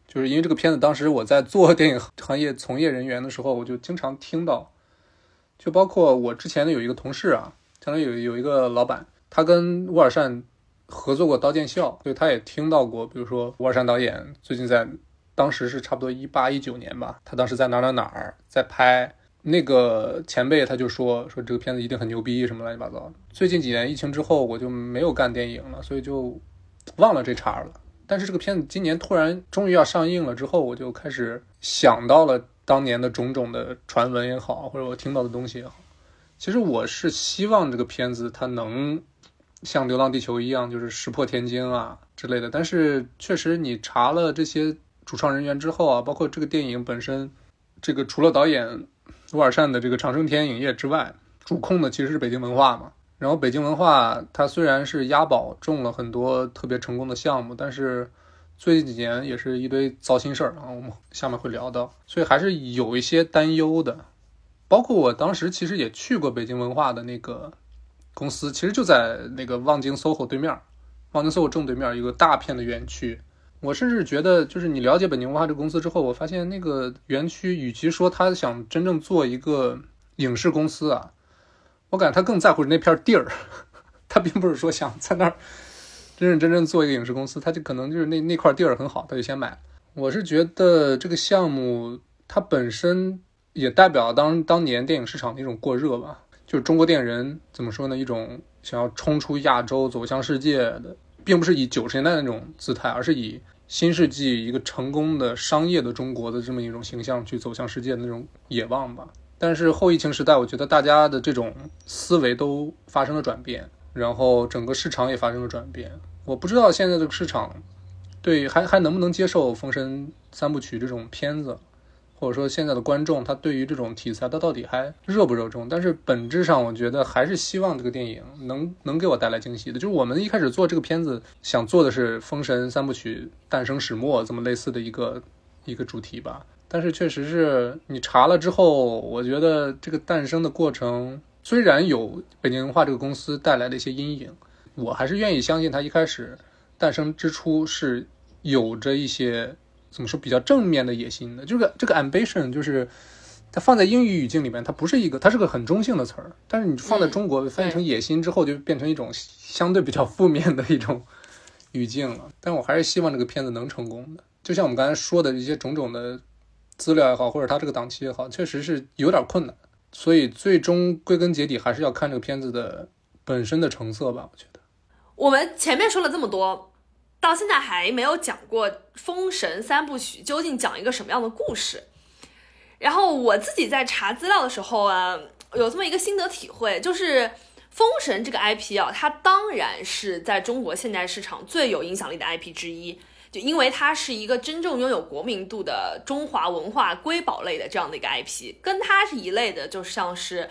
就是因为这个片子当时我在做电影行业从业人员的时候，我就经常听到，就包括我之前的有一个同事啊，相当于有有一个老板。他跟乌尔善合作过《刀剑笑》，所以他也听到过，比如说乌尔善导演最近在，当时是差不多一八一九年吧，他当时在哪哪哪儿在拍那个前辈，他就说说这个片子一定很牛逼，什么乱七八糟。最近几年疫情之后，我就没有干电影了，所以就忘了这茬了。但是这个片子今年突然终于要上映了之后，我就开始想到了当年的种种的传闻也好，或者我听到的东西也好。其实我是希望这个片子它能。像《流浪地球》一样，就是石破天惊啊之类的。但是确实，你查了这些主创人员之后啊，包括这个电影本身，这个除了导演乌尔善的这个长生天影业之外，主控的其实是北京文化嘛。然后北京文化它虽然是押宝中了很多特别成功的项目，但是最近几年也是一堆糟心事儿啊，我们下面会聊到，所以还是有一些担忧的。包括我当时其实也去过北京文化的那个公司，其实就在那个望京 SOHO 对面，望京 SOHO 正对面一个大片的园区。我甚至觉得，就是你了解北京文化这个公司之后，我发现那个园区与其说他想真正做一个影视公司啊。我感觉他更在乎那片地儿，他并不是说想在那儿认认真真做一个影视公司，他就可能就是那那块地儿很好，他就先买。我是觉得这个项目它本身也代表当当年电影市场的一种过热吧，就是中国电影人怎么说呢，一种想要冲出亚洲走向世界的，并不是以九十年代那种姿态，而是以新世纪一个成功的商业的中国的这么一种形象去走向世界的那种野望吧。但是后疫情时代，我觉得大家的这种思维都发生了转变，然后整个市场也发生了转变。我不知道现在这个市场对还还能不能接受《封神三部曲》这种片子，或者说现在的观众他对于这种题材他到底还热不热衷？但是本质上，我觉得还是希望这个电影能能给我带来惊喜的。就是我们一开始做这个片子，想做的是《封神三部曲》诞生始末这么类似的一个一个主题吧。但是确实是你查了之后，我觉得这个诞生的过程虽然有北京文化这个公司带来的一些阴影，我还是愿意相信它一开始诞生之初是有着一些怎么说比较正面的野心的。这个这个 ambition 就是它放在英语语境里面，它不是一个，它是个很中性的词儿。但是你放在中国翻译成野心之后，就变成一种相对比较负面的一种语境了。但我还是希望这个片子能成功的。就像我们刚才说的一些种种的。资料也好，或者它这个档期也好，确实是有点困难，所以最终归根结底还是要看这个片子的本身的成色吧。我觉得我们前面说了这么多，到现在还没有讲过《封神三部曲》究竟讲一个什么样的故事。然后我自己在查资料的时候啊，有这么一个心得体会，就是《封神》这个 IP 啊，它当然是在中国现代市场最有影响力的 IP 之一。就因为它是一个真正拥有国民度的中华文化瑰宝类的这样的一个 IP，跟它是一类的，就像是《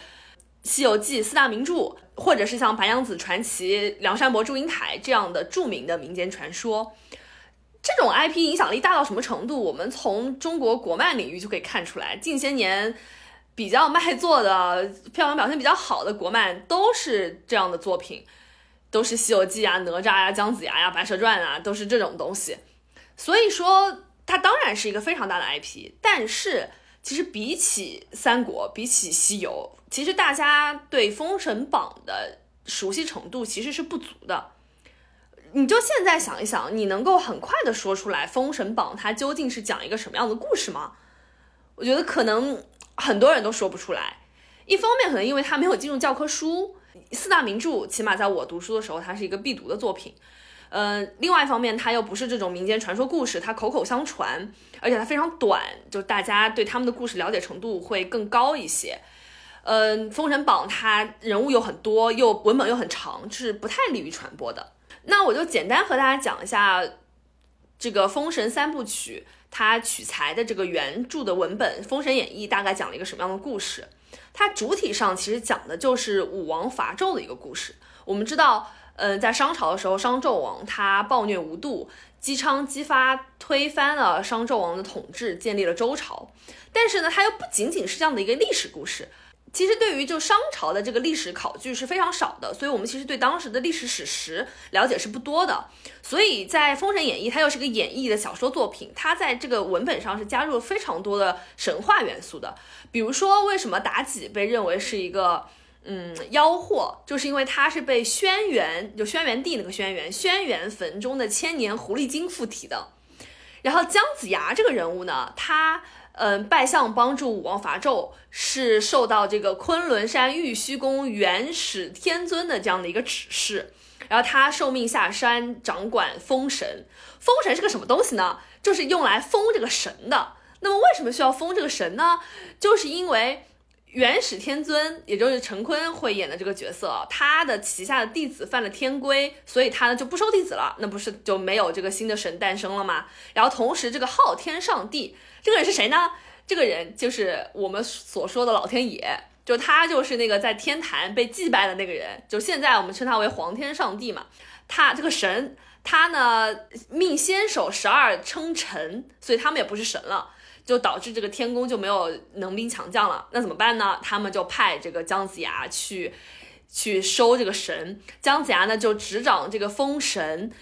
西游记》四大名著，或者是像白娘子传奇、梁山伯祝英台这样的著名的民间传说。这种 IP 影响力大到什么程度？我们从中国国漫领域就可以看出来，近些年比较卖座的、票房表现比较好的国漫都是这样的作品。都是《西游记》啊，哪吒呀，姜子牙呀，《白蛇传》啊，都是这种东西。所以说，它当然是一个非常大的 IP。但是，其实比起三国，比起西游，其实大家对《封神榜》的熟悉程度其实是不足的。你就现在想一想，你能够很快的说出来《封神榜》它究竟是讲一个什么样的故事吗？我觉得可能很多人都说不出来。一方面，可能因为它没有进入教科书。四大名著，起码在我读书的时候，它是一个必读的作品。呃，另外一方面，它又不是这种民间传说故事，它口口相传，而且它非常短，就大家对他们的故事了解程度会更高一些。呃，《封神榜》它人物又很多，又文本又很长，是不太利于传播的。那我就简单和大家讲一下这个《封神三部曲》它取材的这个原著的文本《封神演义》，大概讲了一个什么样的故事。它主体上其实讲的就是武王伐纣的一个故事。我们知道，呃，在商朝的时候，商纣王他暴虐无度，姬昌姬发推翻了商纣王的统治，建立了周朝。但是呢，它又不仅仅是这样的一个历史故事。其实对于就商朝的这个历史考据是非常少的，所以我们其实对当时的历史史实了解是不多的。所以在《封神演义》，它又是个演绎的小说作品，它在这个文本上是加入了非常多的神话元素的。比如说，为什么妲己被认为是一个嗯妖祸，就是因为他是被轩辕就轩辕帝那个轩辕轩辕坟中的千年狐狸精附体的。然后姜子牙这个人物呢，他。嗯，拜相帮助武王伐纣，是受到这个昆仑山玉虚宫元始天尊的这样的一个指示，然后他受命下山掌管封神。封神是个什么东西呢？就是用来封这个神的。那么为什么需要封这个神呢？就是因为。元始天尊，也就是陈坤会演的这个角色，他的旗下的弟子犯了天规，所以他呢就不收弟子了，那不是就没有这个新的神诞生了吗？然后同时，这个昊天上帝这个人是谁呢？这个人就是我们所说的老天爷，就他就是那个在天坛被祭拜的那个人，就现在我们称他为皇天上帝嘛。他这个神，他呢命先手十二称臣，所以他们也不是神了，就导致这个天宫就没有能兵强将了。那怎么办呢？他们就派这个姜子牙去去收这个神。姜子牙呢就执掌这个封神，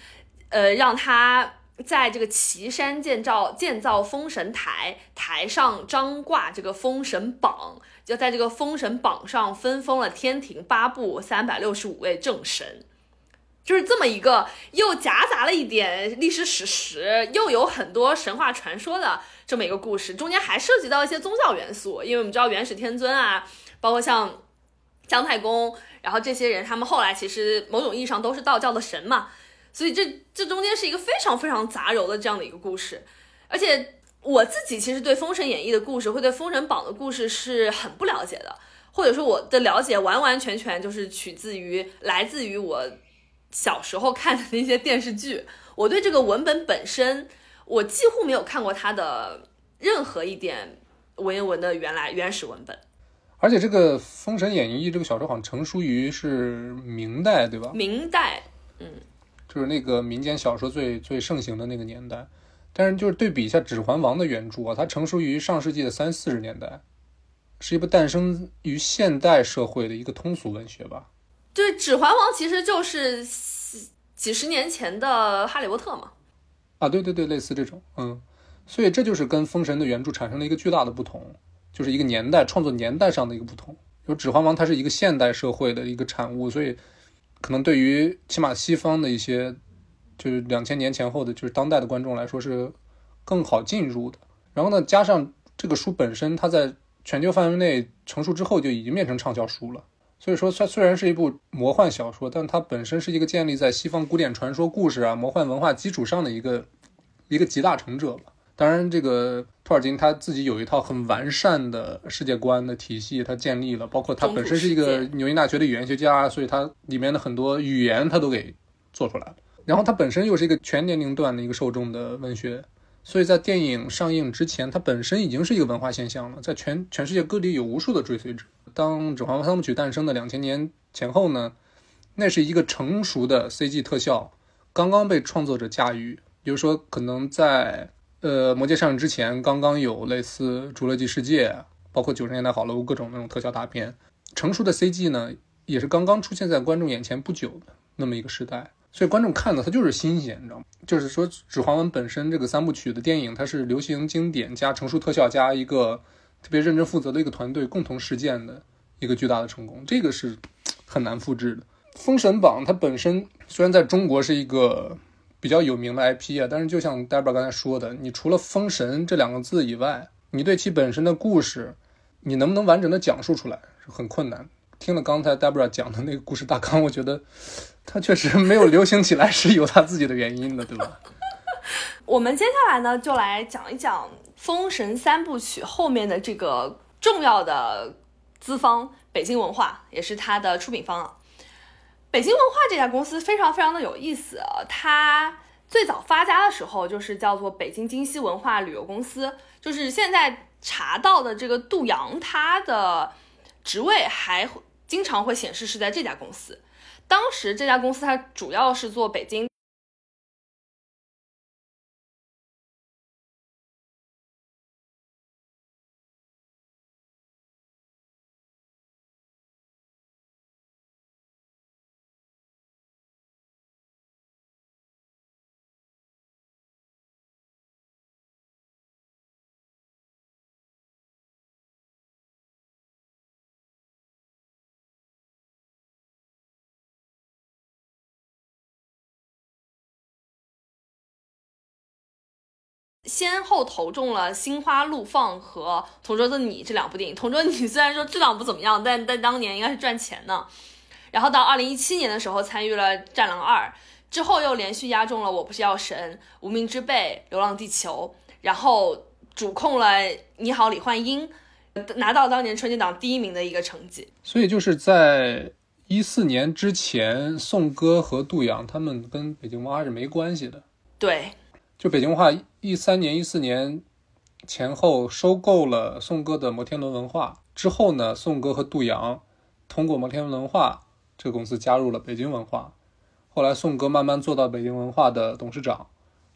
呃，让他。在这个岐山建造建造封神台，台上张挂这个封神榜，就在这个封神榜上分封了天庭八部三百六十五位正神，就是这么一个又夹杂了一点历史史实，又有很多神话传说的这么一个故事，中间还涉及到一些宗教元素，因为我们知道元始天尊啊，包括像姜太公，然后这些人他们后来其实某种意义上都是道教的神嘛。所以这这中间是一个非常非常杂糅的这样的一个故事，而且我自己其实对《封神演义》的故事，会对《封神榜》的故事是很不了解的，或者说我的了解完完全全就是取自于来自于我小时候看的那些电视剧。我对这个文本本身，我几乎没有看过他的任何一点文言文的原来原始文本。而且这个《封神演义》这个小说好像成书于是明代，对吧？明代，嗯。就是那个民间小说最最盛行的那个年代，但是就是对比一下《指环王》的原著啊，它成熟于上世纪的三四十年代，是一部诞生于现代社会的一个通俗文学吧。对，《指环王》其实就是几十年前的《哈利波特》嘛。啊，对对对，类似这种，嗯，所以这就是跟《封神》的原著产生了一个巨大的不同，就是一个年代创作年代上的一个不同。就《指环王》它是一个现代社会的一个产物，所以。可能对于起码西方的一些，就是两千年前后的，就是当代的观众来说是更好进入的。然后呢，加上这个书本身，它在全球范围内成熟之后就已经变成畅销书了。所以说，它虽然是一部魔幻小说，但它本身是一个建立在西方古典传说故事啊、魔幻文化基础上的一个一个集大成者吧。当然，这个托尔金他自己有一套很完善的世界观的体系，他建立了，包括他本身是一个牛津大学的语言学家，所以他里面的很多语言他都给做出来了。然后他本身又是一个全年龄段的一个受众的文学，所以在电影上映之前，它本身已经是一个文化现象了，在全全世界各地有无数的追随者。当《指环王》三部曲诞生的两千年前后呢，那是一个成熟的 CG 特效刚刚被创作者驾驭，比如说可能在。呃，《魔戒》上映之前，刚刚有类似《侏罗纪世界》，包括九十年代好莱坞各种那种特效大片，成熟的 CG 呢，也是刚刚出现在观众眼前不久的那么一个时代，所以观众看的它就是新鲜，你知道吗？就是说，《指环王》本身这个三部曲的电影，它是流行经典加成熟特效加一个特别认真负责的一个团队共同实践的一个巨大的成功，这个是很难复制的。《封神榜》它本身虽然在中国是一个。比较有名的 IP 啊，但是就像 Debra 刚才说的，你除了“封神”这两个字以外，你对其本身的故事，你能不能完整的讲述出来是很困难。听了刚才 Debra 讲的那个故事大纲，我觉得它确实没有流行起来是有它自己的原因的，对吧？我们接下来呢，就来讲一讲《封神三部曲》后面的这个重要的资方——北京文化，也是它的出品方啊。北京文化这家公司非常非常的有意思，它最早发家的时候就是叫做北京京西文化旅游公司，就是现在查到的这个杜阳，他的职位还经常会显示是在这家公司。当时这家公司它主要是做北京。先后投中了《心花怒放》和《同桌的你》这两部电影。《同桌的你》虽然说质量不怎么样，但 但当年应该是赚钱呢。然后到二零一七年的时候，参与了《战狼二》，之后又连续押中了《我不是药神》《无名之辈》《流浪地球》，然后主控了《你好，李焕英》，拿到当年春节档第一名的一个成绩。所以就是在一四年之前，宋歌和杜洋他们跟北京文化是没关系的。对。就北京文化一三年、一四年前后收购了宋歌的摩天轮文化，之后呢，宋哥和杜洋通过摩天轮文化这个公司加入了北京文化。后来宋哥慢慢做到北京文化的董事长，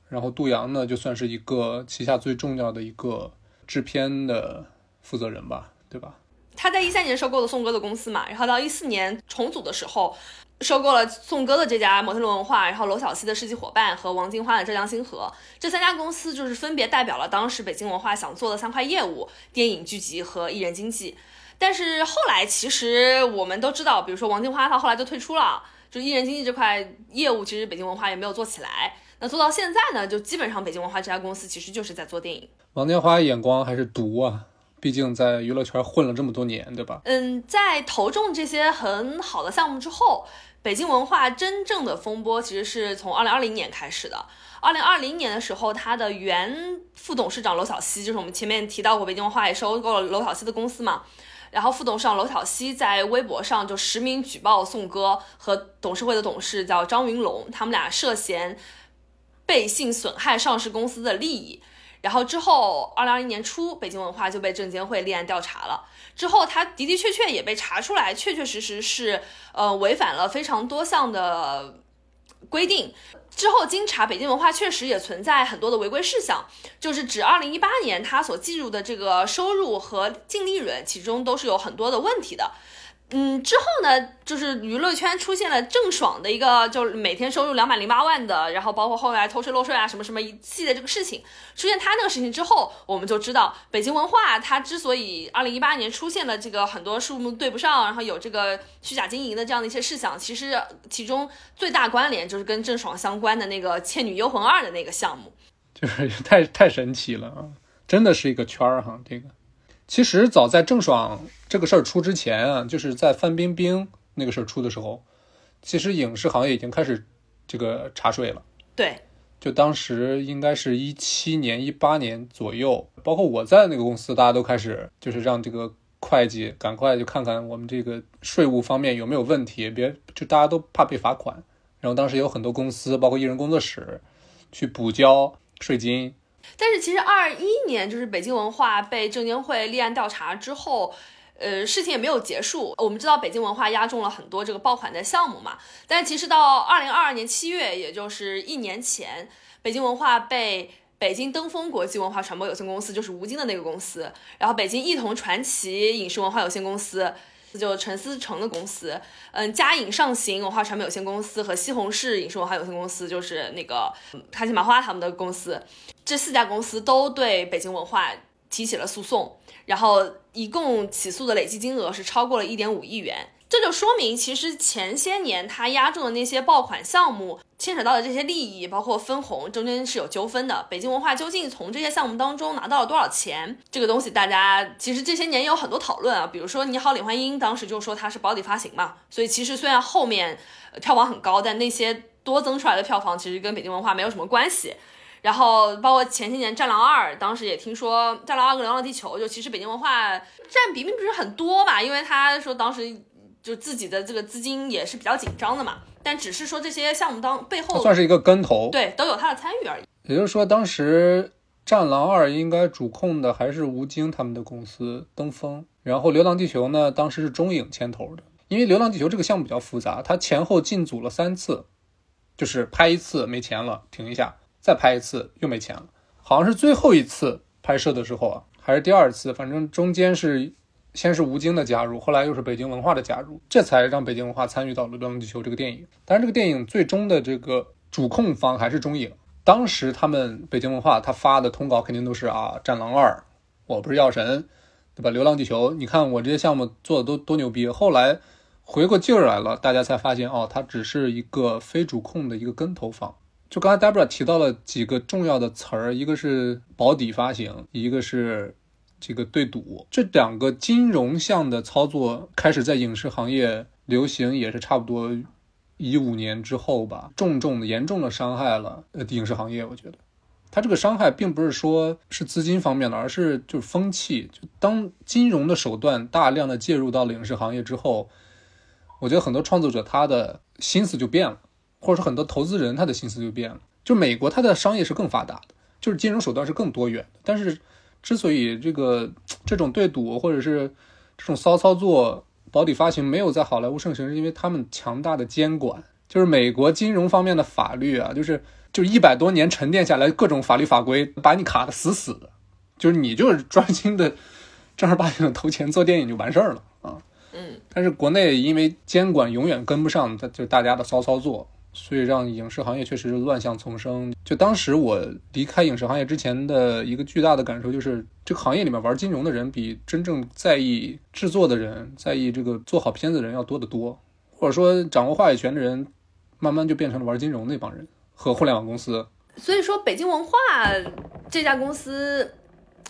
然后杜洋呢就算是一个旗下最重要的一个制片的负责人吧，对吧？他在一三年收购了宋哥的公司嘛，然后到一四年重组的时候，收购了宋哥的这家摩天轮文化，然后娄晓曦的世纪伙伴和王金花的浙江星河这三家公司，就是分别代表了当时北京文化想做的三块业务：电影、剧集和艺人经济。但是后来其实我们都知道，比如说王金花，她后来就退出了，就艺人经济这块业务，其实北京文化也没有做起来。那做到现在呢，就基本上北京文化这家公司其实就是在做电影。王金花眼光还是毒啊。毕竟在娱乐圈混了这么多年，对吧？嗯，在投中这些很好的项目之后，北京文化真正的风波其实是从二零二零年开始的。二零二零年的时候，他的原副董事长娄晓曦，就是我们前面提到过，北京文化也收购了娄晓曦的公司嘛。然后副董事长娄晓曦在微博上就实名举报宋哥和董事会的董事叫张云龙，他们俩涉嫌背信损害上市公司的利益。然后之后，二零二一年初，北京文化就被证监会立案调查了。之后，他的的确确也被查出来，确确实实是呃违反了非常多项的规定。之后经查，北京文化确实也存在很多的违规事项，就是指二零一八年他所计入的这个收入和净利润，其中都是有很多的问题的。嗯，之后呢，就是娱乐圈出现了郑爽的一个，就是每天收入两百零八万的，然后包括后来偷税漏税啊，什么什么一系列这个事情，出现他那个事情之后，我们就知道北京文化它之所以二零一八年出现了这个很多数目对不上，然后有这个虚假经营的这样的一些事项，其实其中最大关联就是跟郑爽相关的那个《倩女幽魂二》的那个项目，就是太太神奇了啊，真的是一个圈儿哈，这个。其实早在郑爽这个事儿出之前啊，就是在范冰冰那个事儿出的时候，其实影视行业已经开始这个查税了。对，就当时应该是一七年、一八年左右，包括我在那个公司，大家都开始就是让这个会计赶快就看看我们这个税务方面有没有问题，别就大家都怕被罚款。然后当时有很多公司，包括艺人工作室，去补交税金。但是其实二一年就是北京文化被证监会立案调查之后，呃，事情也没有结束。我们知道北京文化押中了很多这个爆款的项目嘛，但其实到二零二二年七月，也就是一年前，北京文化被北京登峰国际文化传播有限公司，就是吴京的那个公司，然后北京艺同传奇影视文化有限公司。就陈思诚的公司，嗯，嘉影上行文化传媒有限公司和西红柿影视文化有限公司，就是那个开心麻花他们的公司，这四家公司都对北京文化提起了诉讼，然后一共起诉的累计金额是超过了一点五亿元。这就说明，其实前些年他押中的那些爆款项目，牵扯到的这些利益，包括分红，中间是有纠纷的。北京文化究竟从这些项目当中拿到了多少钱？这个东西大家其实这些年有很多讨论啊。比如说《你好，李焕英》，当时就说它是保底发行嘛，所以其实虽然后面票房很高，但那些多增出来的票房其实跟北京文化没有什么关系。然后包括前些年《战狼二》，当时也听说《战狼二》跟《流浪地球》，就其实北京文化占比并不是很多吧，因为他说当时。就自己的这个资金也是比较紧张的嘛，但只是说这些项目当背后算是一个跟投，对，都有他的参与而已。也就是说，当时《战狼二》应该主控的还是吴京他们的公司登峰，然后《流浪地球》呢，当时是中影牵头的。因为《流浪地球》这个项目比较复杂，它前后进组了三次，就是拍一次没钱了停一下，再拍一次又没钱了，好像是最后一次拍摄的时候啊，还是第二次，反正中间是。先是吴京的加入，后来又是北京文化的加入，这才让北京文化参与到了《流浪地球》这个电影。但是这个电影最终的这个主控方还是中影。当时他们北京文化他发的通稿肯定都是啊，《战狼二》，我不是药神，对吧？《流浪地球》，你看我这些项目做的都多牛逼。后来回过劲儿来了，大家才发现哦，它只是一个非主控的一个跟投方。就刚才 Debra 提到了几个重要的词儿，一个是保底发行，一个是。这个对赌，这两个金融项的操作开始在影视行业流行，也是差不多一五年之后吧，重重的、严重的伤害了呃影视行业。我觉得，它这个伤害并不是说是资金方面的，而是就是风气。就当金融的手段大量的介入到了影视行业之后，我觉得很多创作者他的心思就变了，或者说很多投资人他的心思就变了。就美国它的商业是更发达的，就是金融手段是更多元的，但是。之所以这个这种对赌或者是这种骚操作，保底发行没有在好莱坞盛行，是因为他们强大的监管，就是美国金融方面的法律啊，就是就一百多年沉淀下来，各种法律法规把你卡的死死的，就是你就是 专心的正儿八经的投钱做电影就完事儿了啊。嗯，但是国内因为监管永远跟不上，就大家的骚操作。所以让影视行业确实是乱象丛生。就当时我离开影视行业之前的一个巨大的感受，就是这个行业里面玩金融的人比真正在意制作的人、在意这个做好片子的人要多得多。或者说，掌握话语权的人，慢慢就变成了玩金融那帮人和互联网公司。所以说，北京文化这家公司。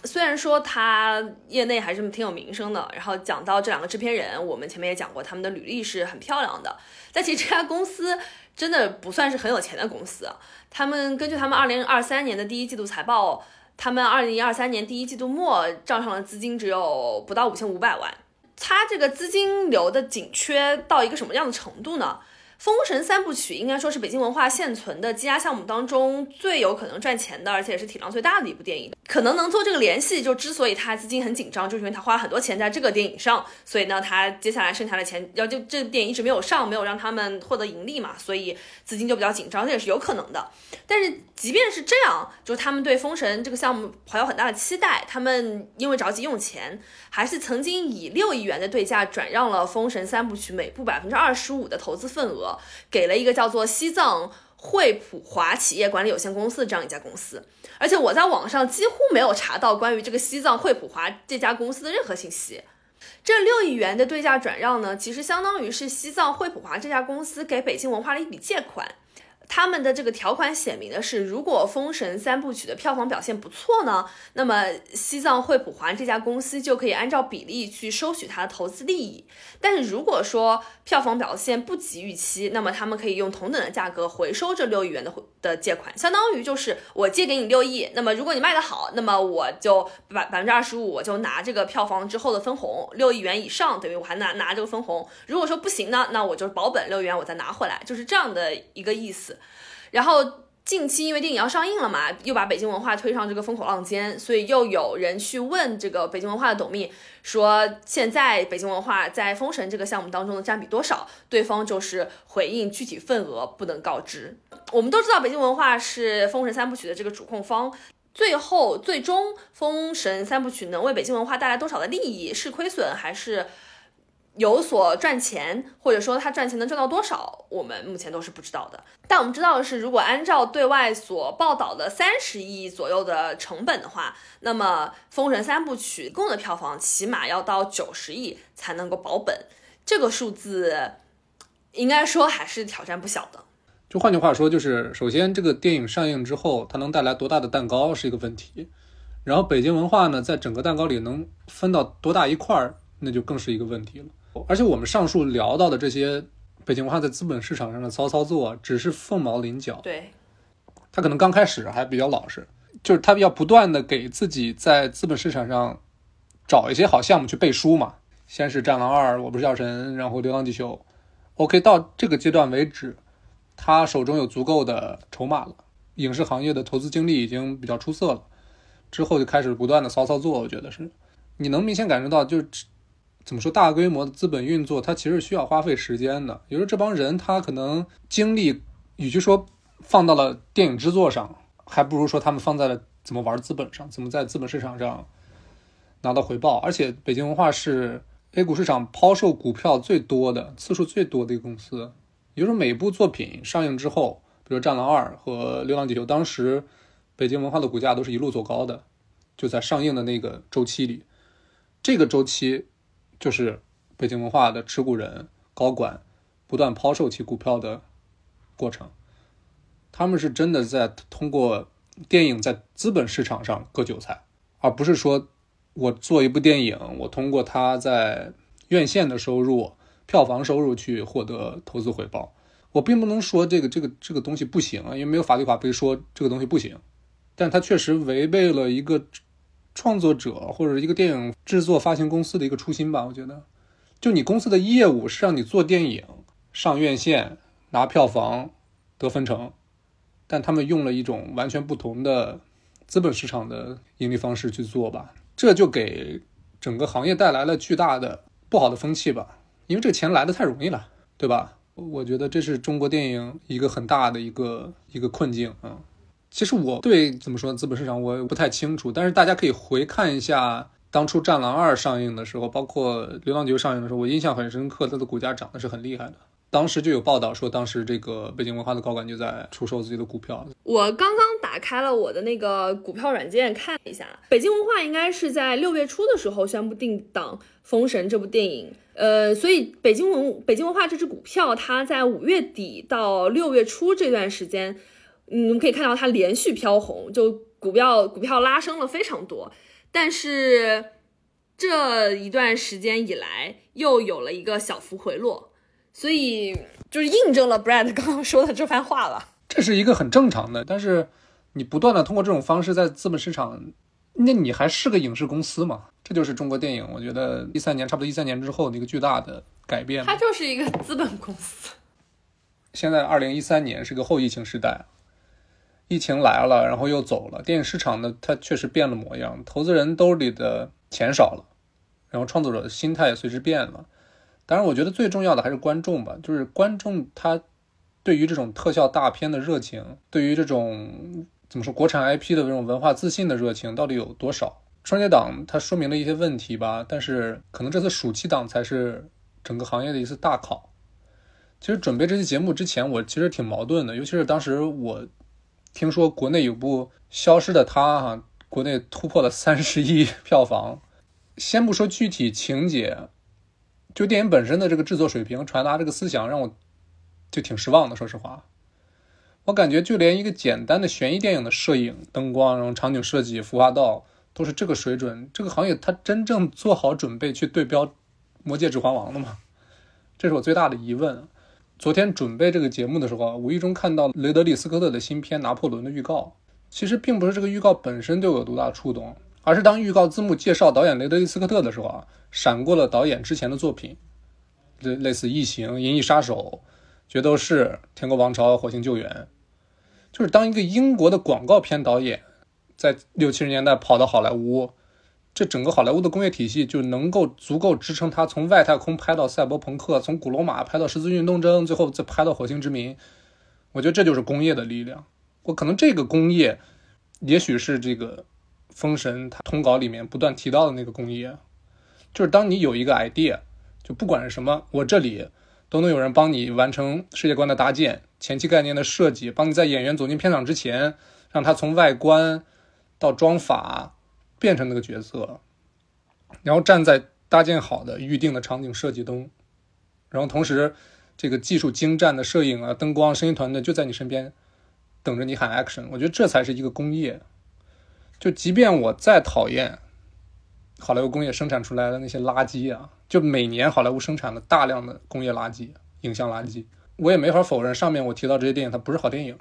虽然说他业内还是挺有名声的，然后讲到这两个制片人，我们前面也讲过，他们的履历是很漂亮的。但其实这家公司真的不算是很有钱的公司。他们根据他们二零二三年的第一季度财报，他们二零二三年第一季度末账上的资金只有不到五千五百万。它这个资金流的紧缺到一个什么样的程度呢？《封神三部曲》应该说是北京文化现存的积压项目当中最有可能赚钱的，而且也是体量最大的一部电影。可能能做这个联系，就之所以他资金很紧张，就是因为他花了很多钱在这个电影上，所以呢，他接下来剩下的钱要就这部电影一直没有上，没有让他们获得盈利嘛，所以资金就比较紧张，这也是有可能的。但是即便是这样，就他们对《封神》这个项目怀有很大的期待，他们因为着急用钱，还是曾经以六亿元的对价转让了《封神三部曲》每部百分之二十五的投资份额。给了一个叫做西藏惠普华企业管理有限公司这样一家公司，而且我在网上几乎没有查到关于这个西藏惠普华这家公司的任何信息。这六亿元的对价转让呢，其实相当于是西藏惠普华这家公司给北京文化的一笔借款。他们的这个条款写明的是，如果《封神三部曲》的票房表现不错呢，那么西藏惠普华这家公司就可以按照比例去收取它的投资利益。但是如果说票房表现不及预期，那么他们可以用同等的价格回收这六亿元的的借款，相当于就是我借给你六亿，那么如果你卖得好，那么我就百百分之二十五，我就拿这个票房之后的分红，六亿元以上等于我还拿拿这个分红。如果说不行呢，那我就保本六亿元，我再拿回来，就是这样的一个意思。然后近期因为电影要上映了嘛，又把北京文化推上这个风口浪尖，所以又有人去问这个北京文化的董秘，说现在北京文化在封神这个项目当中的占比多少？对方就是回应具体份额不能告知。我们都知道北京文化是封神三部曲的这个主控方，最后最终封神三部曲能为北京文化带来多少的利益？是亏损还是？有所赚钱，或者说他赚钱能赚到多少，我们目前都是不知道的。但我们知道的是，如果按照对外所报道的三十亿左右的成本的话，那么《封神三部曲》共的票房起码要到九十亿才能够保本。这个数字应该说还是挑战不小的。就换句话说，就是首先这个电影上映之后，它能带来多大的蛋糕是一个问题。然后北京文化呢，在整个蛋糕里能分到多大一块儿，那就更是一个问题了。而且我们上述聊到的这些北京文化在资本市场上的骚操作，只是凤毛麟角。对，他可能刚开始还比较老实，就是他要不断的给自己在资本市场上找一些好项目去背书嘛。先是《战狼二》，我不是药神，然后《流浪地球》。OK，到这个阶段为止，他手中有足够的筹码了，影视行业的投资经历已经比较出色了。之后就开始不断的骚操作，我觉得是，你能明显感受到就。怎么说？大规模的资本运作，它其实需要花费时间的。有时候这帮人他可能精力，与其说放到了电影制作上，还不如说他们放在了怎么玩资本上，怎么在资本市场上拿到回报。而且北京文化是 A 股市场抛售股票最多的次数最多的一个公司。也就是每部作品上映之后，比如《战狼二》和《流浪地球》，当时北京文化的股价都是一路走高的，就在上映的那个周期里，这个周期。就是北京文化的持股人高管不断抛售其股票的过程，他们是真的在通过电影在资本市场上割韭菜，而不是说我做一部电影，我通过它在院线的收入、票房收入去获得投资回报。我并不能说这个这个这个东西不行啊，因为没有法律法规说这个东西不行，但它确实违背了一个。创作者或者一个电影制作发行公司的一个初心吧，我觉得，就你公司的业务是让你做电影、上院线、拿票房、得分成，但他们用了一种完全不同的资本市场的盈利方式去做吧，这就给整个行业带来了巨大的不好的风气吧，因为这个钱来的太容易了，对吧？我觉得这是中国电影一个很大的一个一个困境啊。其实我对怎么说资本市场我不太清楚，但是大家可以回看一下当初《战狼二》上映的时候，包括《流浪地球》上映的时候，我印象很深刻，它的股价涨得是很厉害的。当时就有报道说，当时这个北京文化的高管就在出售自己的股票。我刚刚打开了我的那个股票软件看了一下，北京文化应该是在六月初的时候宣布定档《封神》这部电影。呃，所以北京文北京文化这只股票，它在五月底到六月初这段时间，嗯，可以看到它连续飘红，就股票股票拉升了非常多。但是这一段时间以来，又有了一个小幅回落，所以就是印证了 Brad 刚刚说的这番话了。这是一个很正常的，但是你不断的通过这种方式在资本市场，那你还是个影视公司嘛？这就是中国电影，我觉得一三年差不多一三年之后的一个巨大的改变。它就是一个资本公司。现在二零一三年是个后疫情时代，疫情来了，然后又走了，电影市场呢，它确实变了模样，投资人兜里的钱少了，然后创作者的心态也随之变了。当然，我觉得最重要的还是观众吧，就是观众他对于这种特效大片的热情，对于这种怎么说国产 IP 的这种文化自信的热情到底有多少？春节档它说明了一些问题吧，但是可能这次暑期档才是整个行业的一次大考。其实准备这期节目之前，我其实挺矛盾的，尤其是当时我听说国内有部《消失的她》哈，国内突破了三十亿票房。先不说具体情节，就电影本身的这个制作水平、传达这个思想，让我就挺失望的。说实话，我感觉就连一个简单的悬疑电影的摄影、灯光、然后场景设计、服化道。都是这个水准，这个行业它真正做好准备去对标《魔戒》《指环王》了吗？这是我最大的疑问。昨天准备这个节目的时候啊，无意中看到雷德利·斯科特的新片《拿破仑》的预告。其实并不是这个预告本身对我有多大触动，而是当预告字幕介绍导演雷德利·斯科特的时候啊，闪过了导演之前的作品，类类似《异形》《银翼杀手》《决斗士》《天国王朝》《火星救援》，就是当一个英国的广告片导演。在六七十年代跑到好莱坞，这整个好莱坞的工业体系就能够足够支撑他从外太空拍到赛博朋克，从古罗马拍到十字运动争，最后再拍到火星殖民。我觉得这就是工业的力量。我可能这个工业，也许是这个《封神》它通稿里面不断提到的那个工业，就是当你有一个 idea，就不管是什么，我这里都能有人帮你完成世界观的搭建、前期概念的设计，帮你在演员走进片场之前，让他从外观。到装法变成那个角色，然后站在搭建好的预定的场景设计中，然后同时这个技术精湛的摄影啊、灯光、声音团队就在你身边等着你喊 action。我觉得这才是一个工业。就即便我再讨厌好莱坞工业生产出来的那些垃圾啊，就每年好莱坞生产了大量的工业垃圾、影像垃圾，我也没法否认上面我提到这些电影它不是好电影。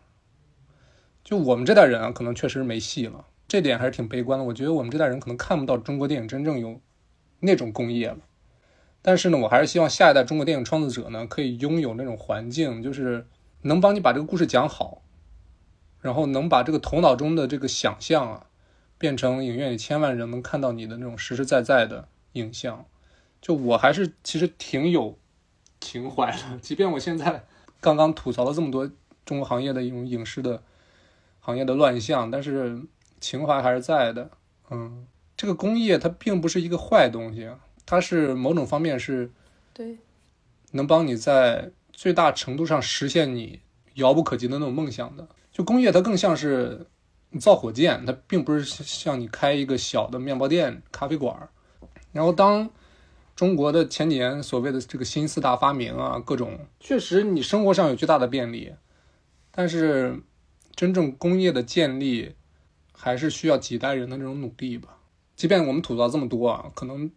就我们这代人啊，可能确实没戏了。这点还是挺悲观的。我觉得我们这代人可能看不到中国电影真正有那种工业了。但是呢，我还是希望下一代中国电影创作者呢，可以拥有那种环境，就是能帮你把这个故事讲好，然后能把这个头脑中的这个想象啊，变成影院里千万人能看到你的那种实实在在的影像。就我还是其实挺有情怀的，即便我现在刚刚吐槽了这么多中国行业的一种影视的行业的乱象，但是。情怀还是在的，嗯，这个工业它并不是一个坏东西，它是某种方面是，对，能帮你在最大程度上实现你遥不可及的那种梦想的。就工业它更像是造火箭，它并不是像你开一个小的面包店、咖啡馆。然后当中国的前几年所谓的这个新四大发明啊，各种确实你生活上有巨大的便利，但是真正工业的建立。还是需要几代人的这种努力吧。即便我们吐槽这么多啊，可能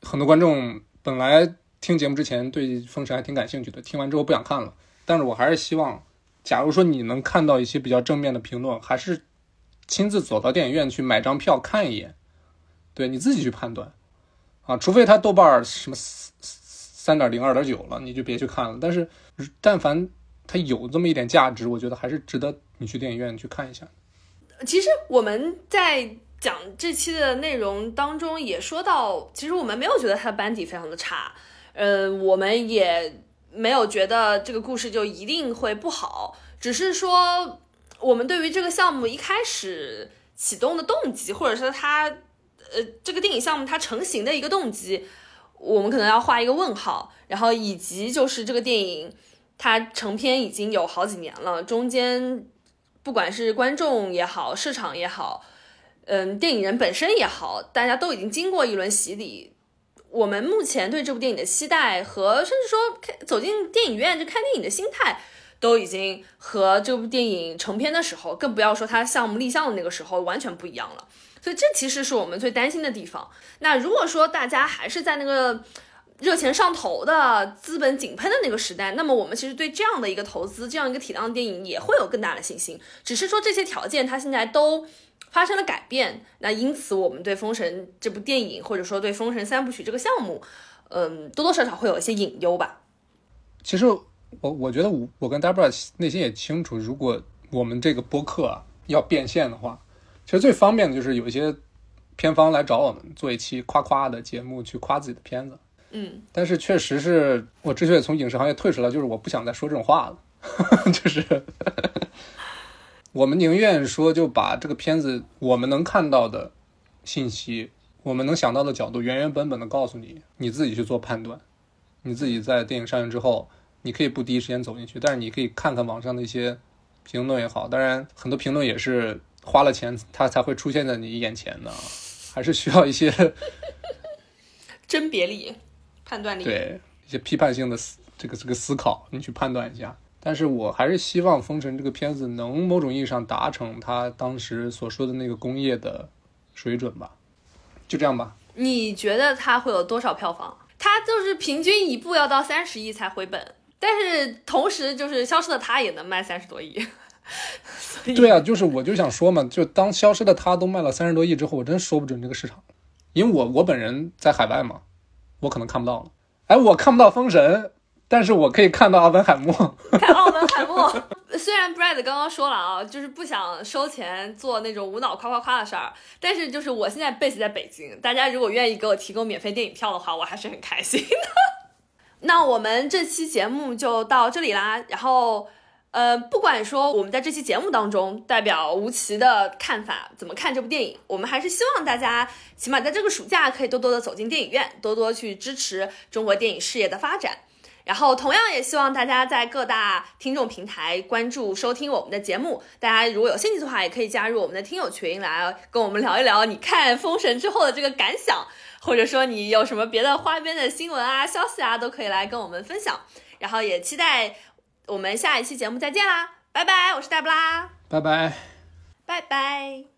很多观众本来听节目之前对《封神》还挺感兴趣的，听完之后不想看了。但是我还是希望，假如说你能看到一些比较正面的评论，还是亲自走到电影院去买张票看一眼，对你自己去判断啊。除非他豆瓣什么三点零、二点九了，你就别去看了。但是但凡他有这么一点价值，我觉得还是值得你去电影院去看一下。其实我们在讲这期的内容当中也说到，其实我们没有觉得他的班底非常的差，呃，我们也没有觉得这个故事就一定会不好，只是说我们对于这个项目一开始启动的动机，或者说它，呃，这个电影项目它成型的一个动机，我们可能要画一个问号，然后以及就是这个电影它成片已经有好几年了，中间不管是观众也好，市场也好。嗯，电影人本身也好，大家都已经经过一轮洗礼。我们目前对这部电影的期待和甚至说看走进电影院就看电影的心态，都已经和这部电影成片的时候，更不要说它项目立项的那个时候完全不一样了。所以这其实是我们最担心的地方。那如果说大家还是在那个热钱上头的资本井喷的那个时代，那么我们其实对这样的一个投资，这样一个体量的电影也会有更大的信心。只是说这些条件它现在都。发生了改变，那因此我们对《封神》这部电影，或者说对《封神三部曲》这个项目，嗯，多多少少会有一些隐忧吧。其实我我觉得我我跟 Debra 内心也清楚，如果我们这个播客要变现的话，其实最方便的就是有一些片方来找我们做一期夸夸的节目，去夸自己的片子。嗯，但是确实是我之所以从影视行业退出来，就是我不想再说这种话了，就是。我们宁愿说，就把这个片子我们能看到的信息，我们能想到的角度，原原本本的告诉你，你自己去做判断。你自己在电影上映之后，你可以不第一时间走进去，但是你可以看看网上的一些评论也好。当然，很多评论也是花了钱，它才会出现在你眼前的，还是需要一些甄别力、判断力，对一些批判性的思这个这个思考，你去判断一下。但是我还是希望《封神》这个片子能某种意义上达成他当时所说的那个工业的水准吧，就这样吧。你觉得它会有多少票房？它就是平均一部要到三十亿才回本，但是同时就是《消失的她》也能卖三十多亿。对啊，就是我就想说嘛，就当《消失的她》都卖了三十多亿之后，我真说不准这个市场，因为我我本人在海外嘛，我可能看不到了。哎，我看不到《封神》。但是我可以看到奥本海默，看奥本海默。虽然 Brad 刚刚说了啊，就是不想收钱做那种无脑夸夸夸的事儿，但是就是我现在 base 在北京，大家如果愿意给我提供免费电影票的话，我还是很开心的。那我们这期节目就到这里啦。然后，呃，不管说我们在这期节目当中代表吴奇的看法怎么看这部电影，我们还是希望大家起码在这个暑假可以多多的走进电影院，多多去支持中国电影事业的发展。然后，同样也希望大家在各大听众平台关注、收听我们的节目。大家如果有兴趣的话，也可以加入我们的听友群，来跟我们聊一聊你看《封神》之后的这个感想，或者说你有什么别的花边的新闻啊、消息啊，都可以来跟我们分享。然后也期待我们下一期节目再见啦，拜拜！我是黛布拉，拜拜，拜拜。